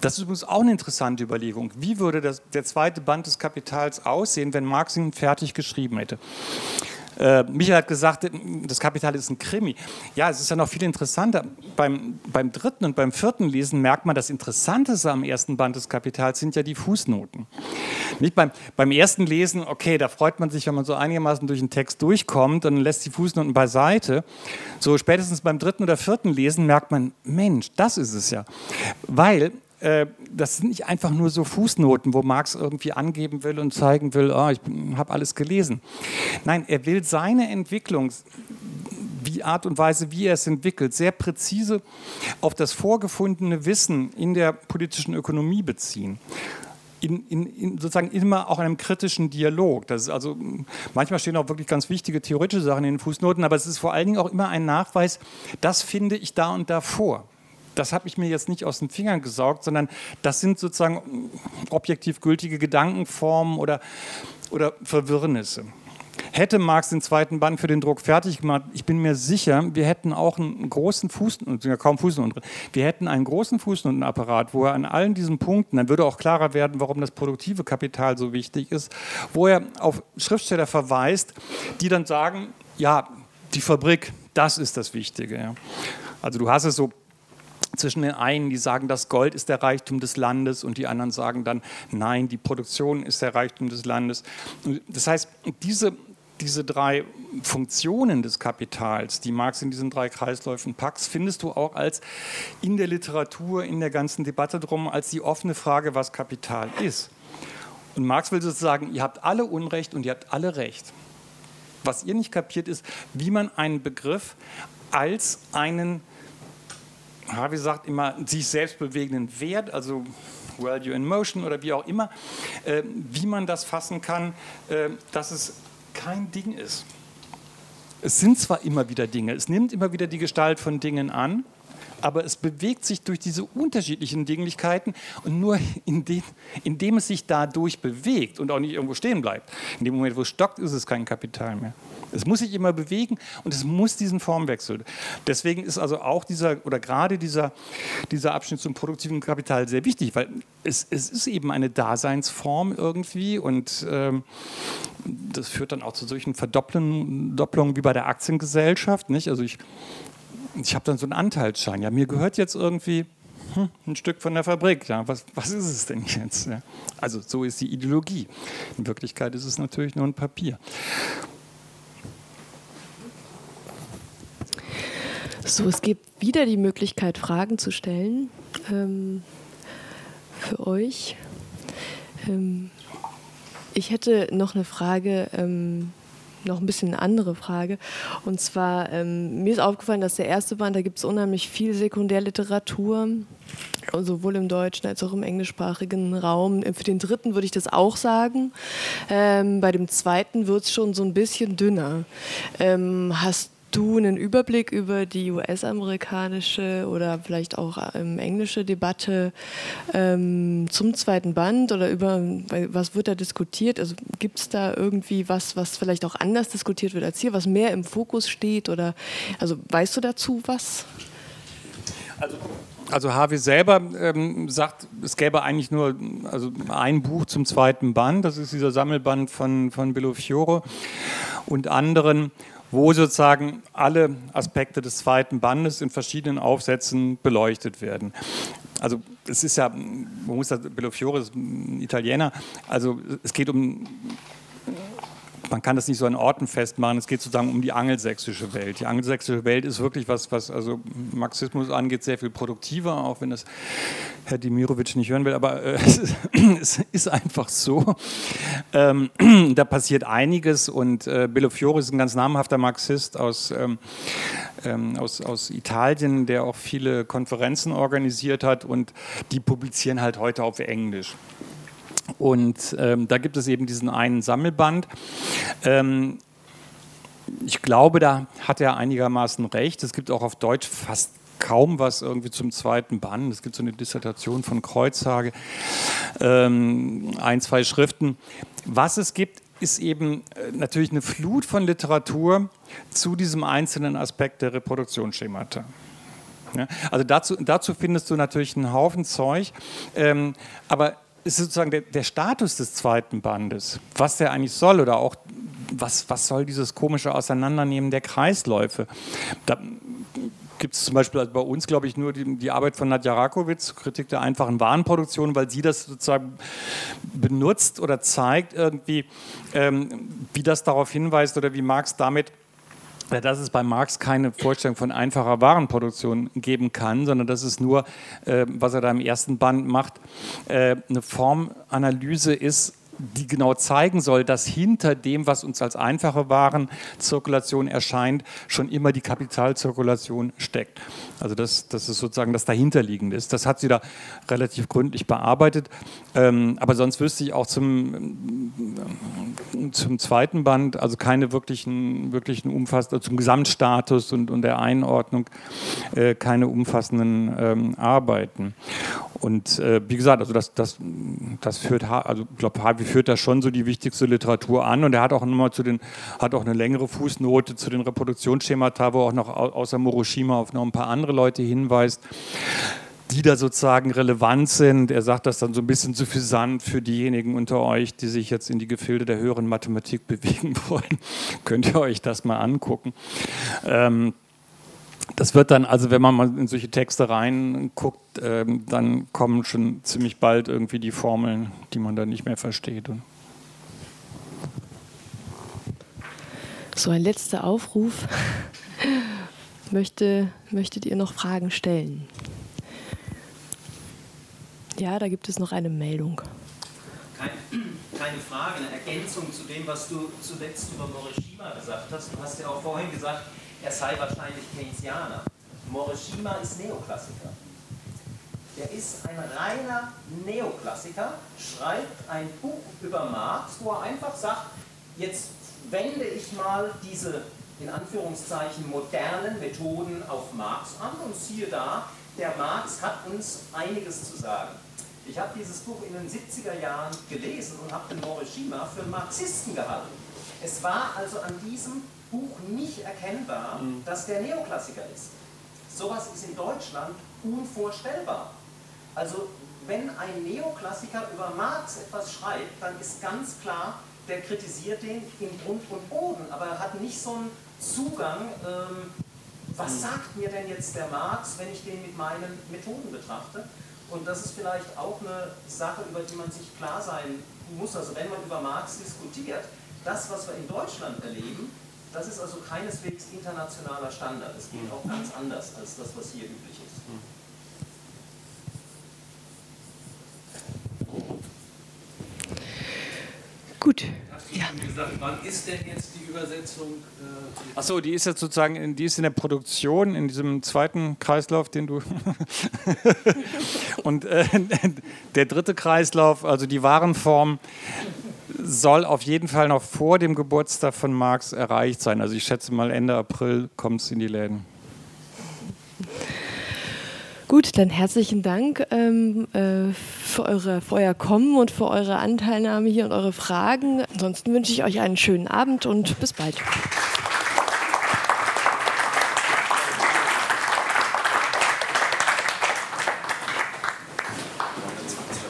S2: Das ist übrigens auch eine interessante Überlegung. Wie würde das, der zweite Band des Kapitals aussehen, wenn Marx ihn fertig geschrieben hätte? Äh, Michael hat gesagt, das Kapital ist ein Krimi. Ja, es ist ja noch viel interessanter. Beim, beim dritten und beim vierten Lesen merkt man, das Interessanteste am ersten Band des Kapitals sind ja die Fußnoten. Nicht beim, beim ersten Lesen, okay, da freut man sich, wenn man so einigermaßen durch den Text durchkommt und lässt die Fußnoten beiseite. So spätestens beim dritten oder vierten Lesen merkt man, Mensch, das ist es ja. Weil äh, das sind nicht einfach nur so Fußnoten, wo Marx irgendwie angeben will und zeigen will, oh, ich habe alles gelesen. Nein, er will seine Entwicklung, die Art und Weise, wie er es entwickelt, sehr präzise auf das vorgefundene Wissen in der politischen Ökonomie beziehen in, in, in, sozusagen immer auch einem kritischen Dialog. Das ist also, manchmal stehen auch wirklich ganz wichtige theoretische Sachen in den Fußnoten, aber es ist vor allen Dingen auch immer ein Nachweis, das finde ich da und da vor. Das habe ich mir jetzt nicht aus den Fingern gesaugt, sondern das sind sozusagen objektiv gültige Gedankenformen oder, oder Verwirrnisse. Hätte Marx den zweiten Band für den Druck fertig gemacht, ich bin mir sicher, wir hätten auch einen großen ja kaum Fußnoten wir hätten einen großen Fußnotenapparat, wo er an allen diesen Punkten, dann würde auch klarer werden, warum das produktive Kapital so wichtig ist, wo er auf Schriftsteller verweist, die dann sagen, ja, die Fabrik, das ist das Wichtige. Also du hast es so zwischen den einen, die sagen, das Gold ist der Reichtum des Landes und die anderen sagen dann, nein, die Produktion ist der Reichtum des Landes. Das heißt, diese diese drei Funktionen des Kapitals, die Marx in diesen drei Kreisläufen packt, findest du auch als in der Literatur, in der ganzen Debatte drum, als die offene Frage, was Kapital ist. Und Marx will sozusagen, ihr habt alle Unrecht und ihr habt alle Recht. Was ihr nicht kapiert ist, wie man einen Begriff als einen, Harvey sagt immer, sich selbst bewegenden Wert, also Value in Motion oder wie auch immer, äh, wie man das fassen kann, äh, dass es kein Ding ist. Es sind zwar immer wieder Dinge, es nimmt immer wieder die Gestalt von Dingen an, aber es bewegt sich durch diese unterschiedlichen Dinglichkeiten und nur indem, indem es sich dadurch bewegt und auch nicht irgendwo stehen bleibt. In dem Moment, wo es stockt, ist es kein Kapital mehr. Es muss sich immer bewegen und es muss diesen Formwechsel. Deswegen ist also auch dieser oder gerade dieser, dieser Abschnitt zum produktiven Kapital sehr wichtig, weil es, es ist eben eine Daseinsform irgendwie und ähm, das führt dann auch zu solchen Verdopplungen wie bei der Aktiengesellschaft. Nicht? Also ich ich habe dann so einen Anteilsschein. Ja, mir gehört jetzt irgendwie hm, ein Stück von der Fabrik. Ja, was, was ist es denn jetzt? Ja, also so ist die Ideologie. In Wirklichkeit ist es natürlich nur ein Papier.
S1: So, es gibt wieder die Möglichkeit, Fragen zu stellen ähm, für euch. Ähm, ich hätte noch eine Frage. Ähm, noch ein bisschen eine andere Frage. Und zwar, ähm, mir ist aufgefallen, dass der erste Band, da gibt es unheimlich viel Sekundärliteratur, sowohl im deutschen als auch im englischsprachigen Raum. Für den dritten würde ich das auch sagen. Ähm, bei dem zweiten wird es schon so ein bisschen dünner. Ähm, hast du einen Überblick über die US-amerikanische oder vielleicht auch ähm, englische Debatte ähm, zum zweiten Band oder über was wird da diskutiert? Also gibt es da irgendwie was, was vielleicht auch anders diskutiert wird als hier, was mehr im Fokus steht? Oder also weißt du dazu was?
S2: Also also Harvey selber ähm, sagt, es gäbe eigentlich nur also ein Buch zum zweiten Band, das ist dieser Sammelband von, von Bello Fiore und anderen wo sozusagen alle Aspekte des zweiten Bandes in verschiedenen Aufsätzen beleuchtet werden. Also es ist ja, man muss das, Bellofiore ist ein Italiener, also es geht um man kann das nicht so an Orten festmachen. Es geht sozusagen um die angelsächsische Welt. Die angelsächsische Welt ist wirklich was, was also Marxismus angeht, sehr viel produktiver, auch wenn das Herr Dimirovic nicht hören will. Aber äh, es, ist einfach so. Ähm, da passiert einiges und äh, Bellofiore ist ein ganz namhafter Marxist aus, ähm, ähm, aus, aus Italien, der auch viele Konferenzen organisiert hat und die publizieren halt heute auf Englisch. Und ähm, da gibt es eben diesen einen Sammelband. Ähm, ich glaube, da hat er einigermaßen recht. Es gibt auch auf Deutsch fast kaum was irgendwie zum zweiten Band. Es gibt so eine Dissertation von Kreuzhage, ähm, ein, zwei Schriften. Was es gibt, ist eben äh, natürlich eine Flut von Literatur zu diesem einzelnen Aspekt der Reproduktionsschemata. Ja, also dazu, dazu findest du natürlich einen Haufen Zeug, ähm, aber ist sozusagen der, der, Status des zweiten Bandes, was der eigentlich soll oder auch was, was soll dieses komische Auseinandernehmen der Kreisläufe. Da gibt es zum Beispiel also bei uns, glaube ich, nur die, die, Arbeit von Nadja Rakowitz, Kritik der einfachen Warenproduktion, weil sie das sozusagen benutzt oder zeigt irgendwie, ähm, wie das darauf hinweist oder wie Marx damit dass es bei Marx keine Vorstellung von einfacher Warenproduktion geben kann, sondern dass es nur, äh, was er da im ersten Band macht, äh, eine Formanalyse ist die genau zeigen soll, dass hinter dem, was uns als einfache Warenzirkulation erscheint, schon immer die Kapitalzirkulation steckt. Also das, das ist sozusagen das dahinterliegende ist. Das hat sie da relativ gründlich bearbeitet. Ähm, aber sonst wüsste ich auch zum, zum zweiten Band, also keine wirklichen, wirklichen umfassenden, zum Gesamtstatus und, und der Einordnung, äh, keine umfassenden ähm, Arbeiten. Und äh, wie gesagt, also das, das, das führt, also ich glaube, Harvey führt da schon so die wichtigste Literatur an und er hat auch nochmal zu den, hat auch eine längere Fußnote zu den Reproduktionsschemata, wo auch noch außer Moroshima auf noch ein paar andere Leute hinweist die da sozusagen relevant sind. Er sagt das dann so ein bisschen suffisant für diejenigen unter euch, die sich jetzt in die Gefilde der höheren Mathematik bewegen wollen. Könnt ihr euch das mal angucken. Ähm, das wird dann, also wenn man mal in solche Texte reinguckt, ähm, dann kommen schon ziemlich bald irgendwie die Formeln, die man dann nicht mehr versteht.
S1: So ein letzter Aufruf. Möchte, möchtet ihr noch Fragen stellen? Ja, da gibt es noch eine Meldung.
S6: Keine, keine Frage, eine Ergänzung zu dem, was du zuletzt über Morishima gesagt hast. Du hast ja auch vorhin gesagt, er sei wahrscheinlich Keynesianer. Morishima ist Neoklassiker. Er ist ein reiner Neoklassiker, schreibt ein Buch über Marx, wo er einfach sagt, jetzt wende ich mal diese in Anführungszeichen modernen Methoden auf Marx an und siehe da, der Marx hat uns einiges zu sagen. Ich habe dieses Buch in den 70er Jahren gelesen und habe den Morishima für einen Marxisten gehalten. Es war also an diesem Buch nicht erkennbar, mhm. dass der Neoklassiker ist. Sowas ist in Deutschland unvorstellbar. Also wenn ein Neoklassiker über Marx etwas schreibt, dann ist ganz klar, der kritisiert den in Grund und Boden, aber er hat nicht so einen Zugang, ähm, was mhm. sagt mir denn jetzt der Marx, wenn ich den mit meinen Methoden betrachte? Und das ist vielleicht auch eine Sache, über die man sich klar sein muss. Also wenn man über Marx diskutiert, das, was wir in Deutschland erleben, das ist also keineswegs internationaler Standard. Es geht auch ganz anders als das, was hier üblich ist.
S1: Gut.
S7: Ja. Gesagt, wann ist denn jetzt die Übersetzung? Äh,
S2: Achso, die ist jetzt sozusagen, in, die ist in der Produktion, in diesem zweiten Kreislauf, den du. Und äh, der dritte Kreislauf, also die Warenform, soll auf jeden Fall noch vor dem Geburtstag von Marx erreicht sein. Also ich schätze mal Ende April kommt es in die Läden.
S1: Gut, dann herzlichen Dank ähm, äh, für, eure, für euer Kommen und für eure Anteilnahme hier und eure Fragen. Ansonsten wünsche ich euch einen schönen Abend und bis bald.